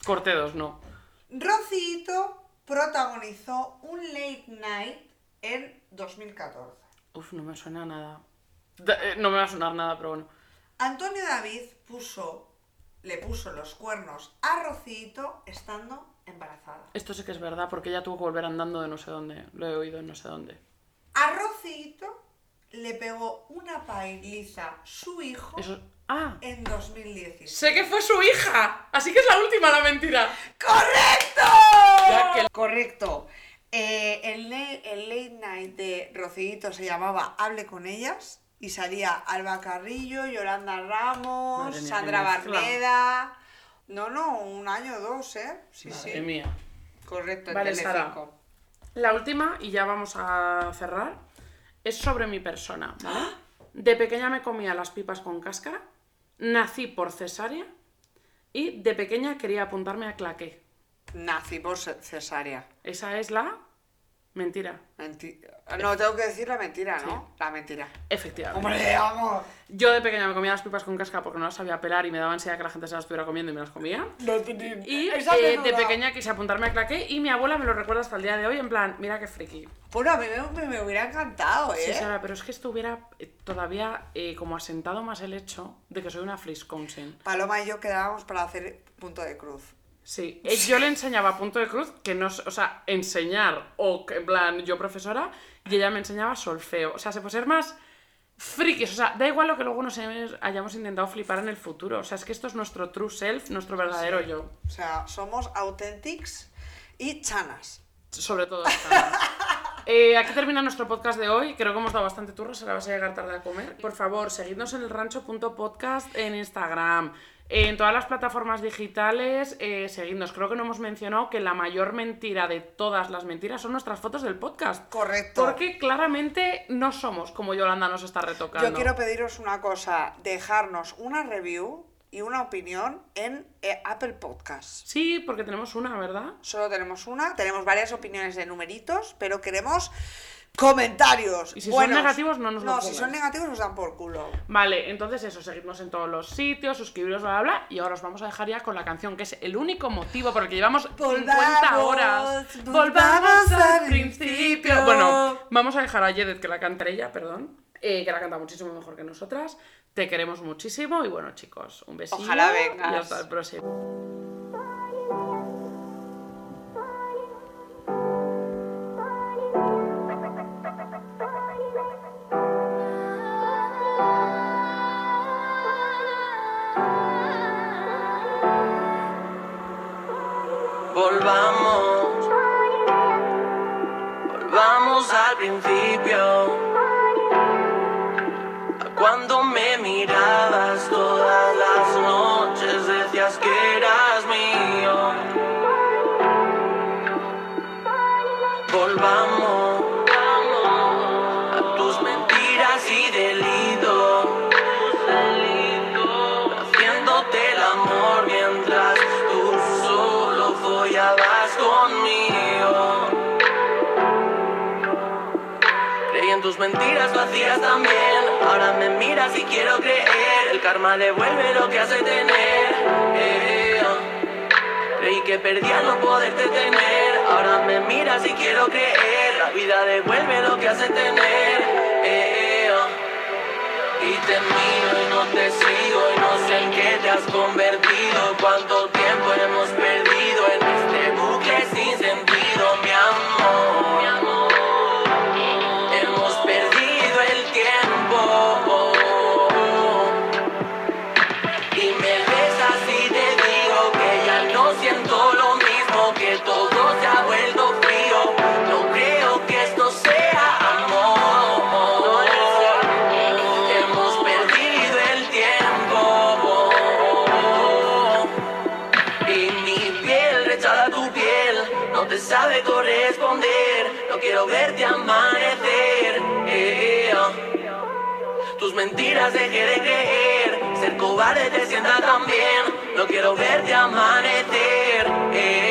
Corte dos, no. Rocito protagonizó un late night en 2014. Uf, no me suena nada. Da- eh, No me va a sonar nada, pero bueno. Antonio David puso, le puso los cuernos a Rocito estando embarazada. Esto sí que es verdad, porque ella tuvo que volver andando de no sé dónde. Lo he oído en no sé dónde. A Rocito le pegó una pailiza su hijo Eso. ¡Ah! en 2016. Sé que fue su hija. Así que es la última la mentira. ¡Correcto! Ya que- Correcto. Eh, el, late, el late night de Rocito se llamaba Hable con ellas y salía Alba Carrillo, Yolanda Ramos, mía, Sandra. Barneda. No, no, un año o dos, ¿eh? Sí, Madre sí. mía. Correcto, en Vale, Telecinco. La última, y ya vamos a cerrar, es sobre mi persona, ¿vale? De pequeña me comía las pipas con cáscara, nací por cesárea y de pequeña quería apuntarme a claqué. Nací por ce- cesárea. Esa es la mentira. Menti- No, tengo que decir la mentira, ¿no? La mentira. Efectivamente. ¡Hombre, vamos! Yo de pequeña me comía las pipas con cáscara porque no las sabía pelar y me daba ansiedad que la gente se las estuviera comiendo y me las comía. Y Esa eh, de pequeña quise apuntarme a claqué y mi abuela me lo recuerda hasta el día de hoy en plan, mira qué friki. Bueno, a mí me, me- me hubiera encantado, ¿eh? Sí, Sara, pero es que esto hubiera eh, todavía eh, como asentado más el hecho de que soy una Frisconsin. Paloma y yo quedábamos para hacer punto de cruz. Sí, eh, yo le enseñaba punto de cruz, que no, o sea, enseñar, o que en plan, yo profesora, y ella me enseñaba solfeo. O sea, se puede ser más frikis, o sea, da igual lo que luego nos hayamos intentado flipar en el futuro. O sea, es que esto es nuestro true self, nuestro verdadero yo. O sea, somos authentics y chanas. Sobre todo esta. (laughs) Eh, aquí termina nuestro podcast de hoy. Creo que hemos dado bastante turro, se la vas a llegar tarde a comer. Por favor, seguidnos en el rancho.podcast en Instagram. En todas las plataformas digitales, eh, seguidnos. Creo que no hemos mencionado que la mayor mentira de todas las mentiras son nuestras fotos del podcast. Correcto. Porque claramente no somos como Yolanda nos está retocando. Yo quiero pediros una cosa, dejarnos una review y una opinión en eh, Apple Podcasts. Sí, porque tenemos una, ¿verdad? Solo tenemos una, tenemos varias opiniones de numeritos, pero queremos comentarios. Y si son negativos, no nos lo No, si son negativos nos dan por culo. Vale, entonces eso, seguidnos en todos los sitios, suscribiros, bla, bla, bla. Y ahora os vamos a dejar ya con la canción, que es el único motivo por el que llevamos 50 Volvamos, horas. volvamos al principio. Bueno, vamos a dejar a Yedet que la cante ella, perdón. eh, que la canta muchísimo mejor que nosotras. Te queremos muchísimo y bueno, chicos, un besito. Ojalá vengas. Y hasta el próximo. volvamos, volvamos al principio, a cuando me mirabas tú. mentiras vacías también. Ahora me miras y quiero creer. El karma devuelve lo que hace tener. Eh, ah. Creí que perdía no poderte tener. Ahora me miras y quiero creer. La vida devuelve lo que hace tener. Eh, ah. Y te miro y no te sigo y no sé en qué te has convertido. Cuánto tiempo hemos perdido. mentiras dejé de creer. Ser cobarde te sienta tan bien. No quiero verte amanecer. Eh.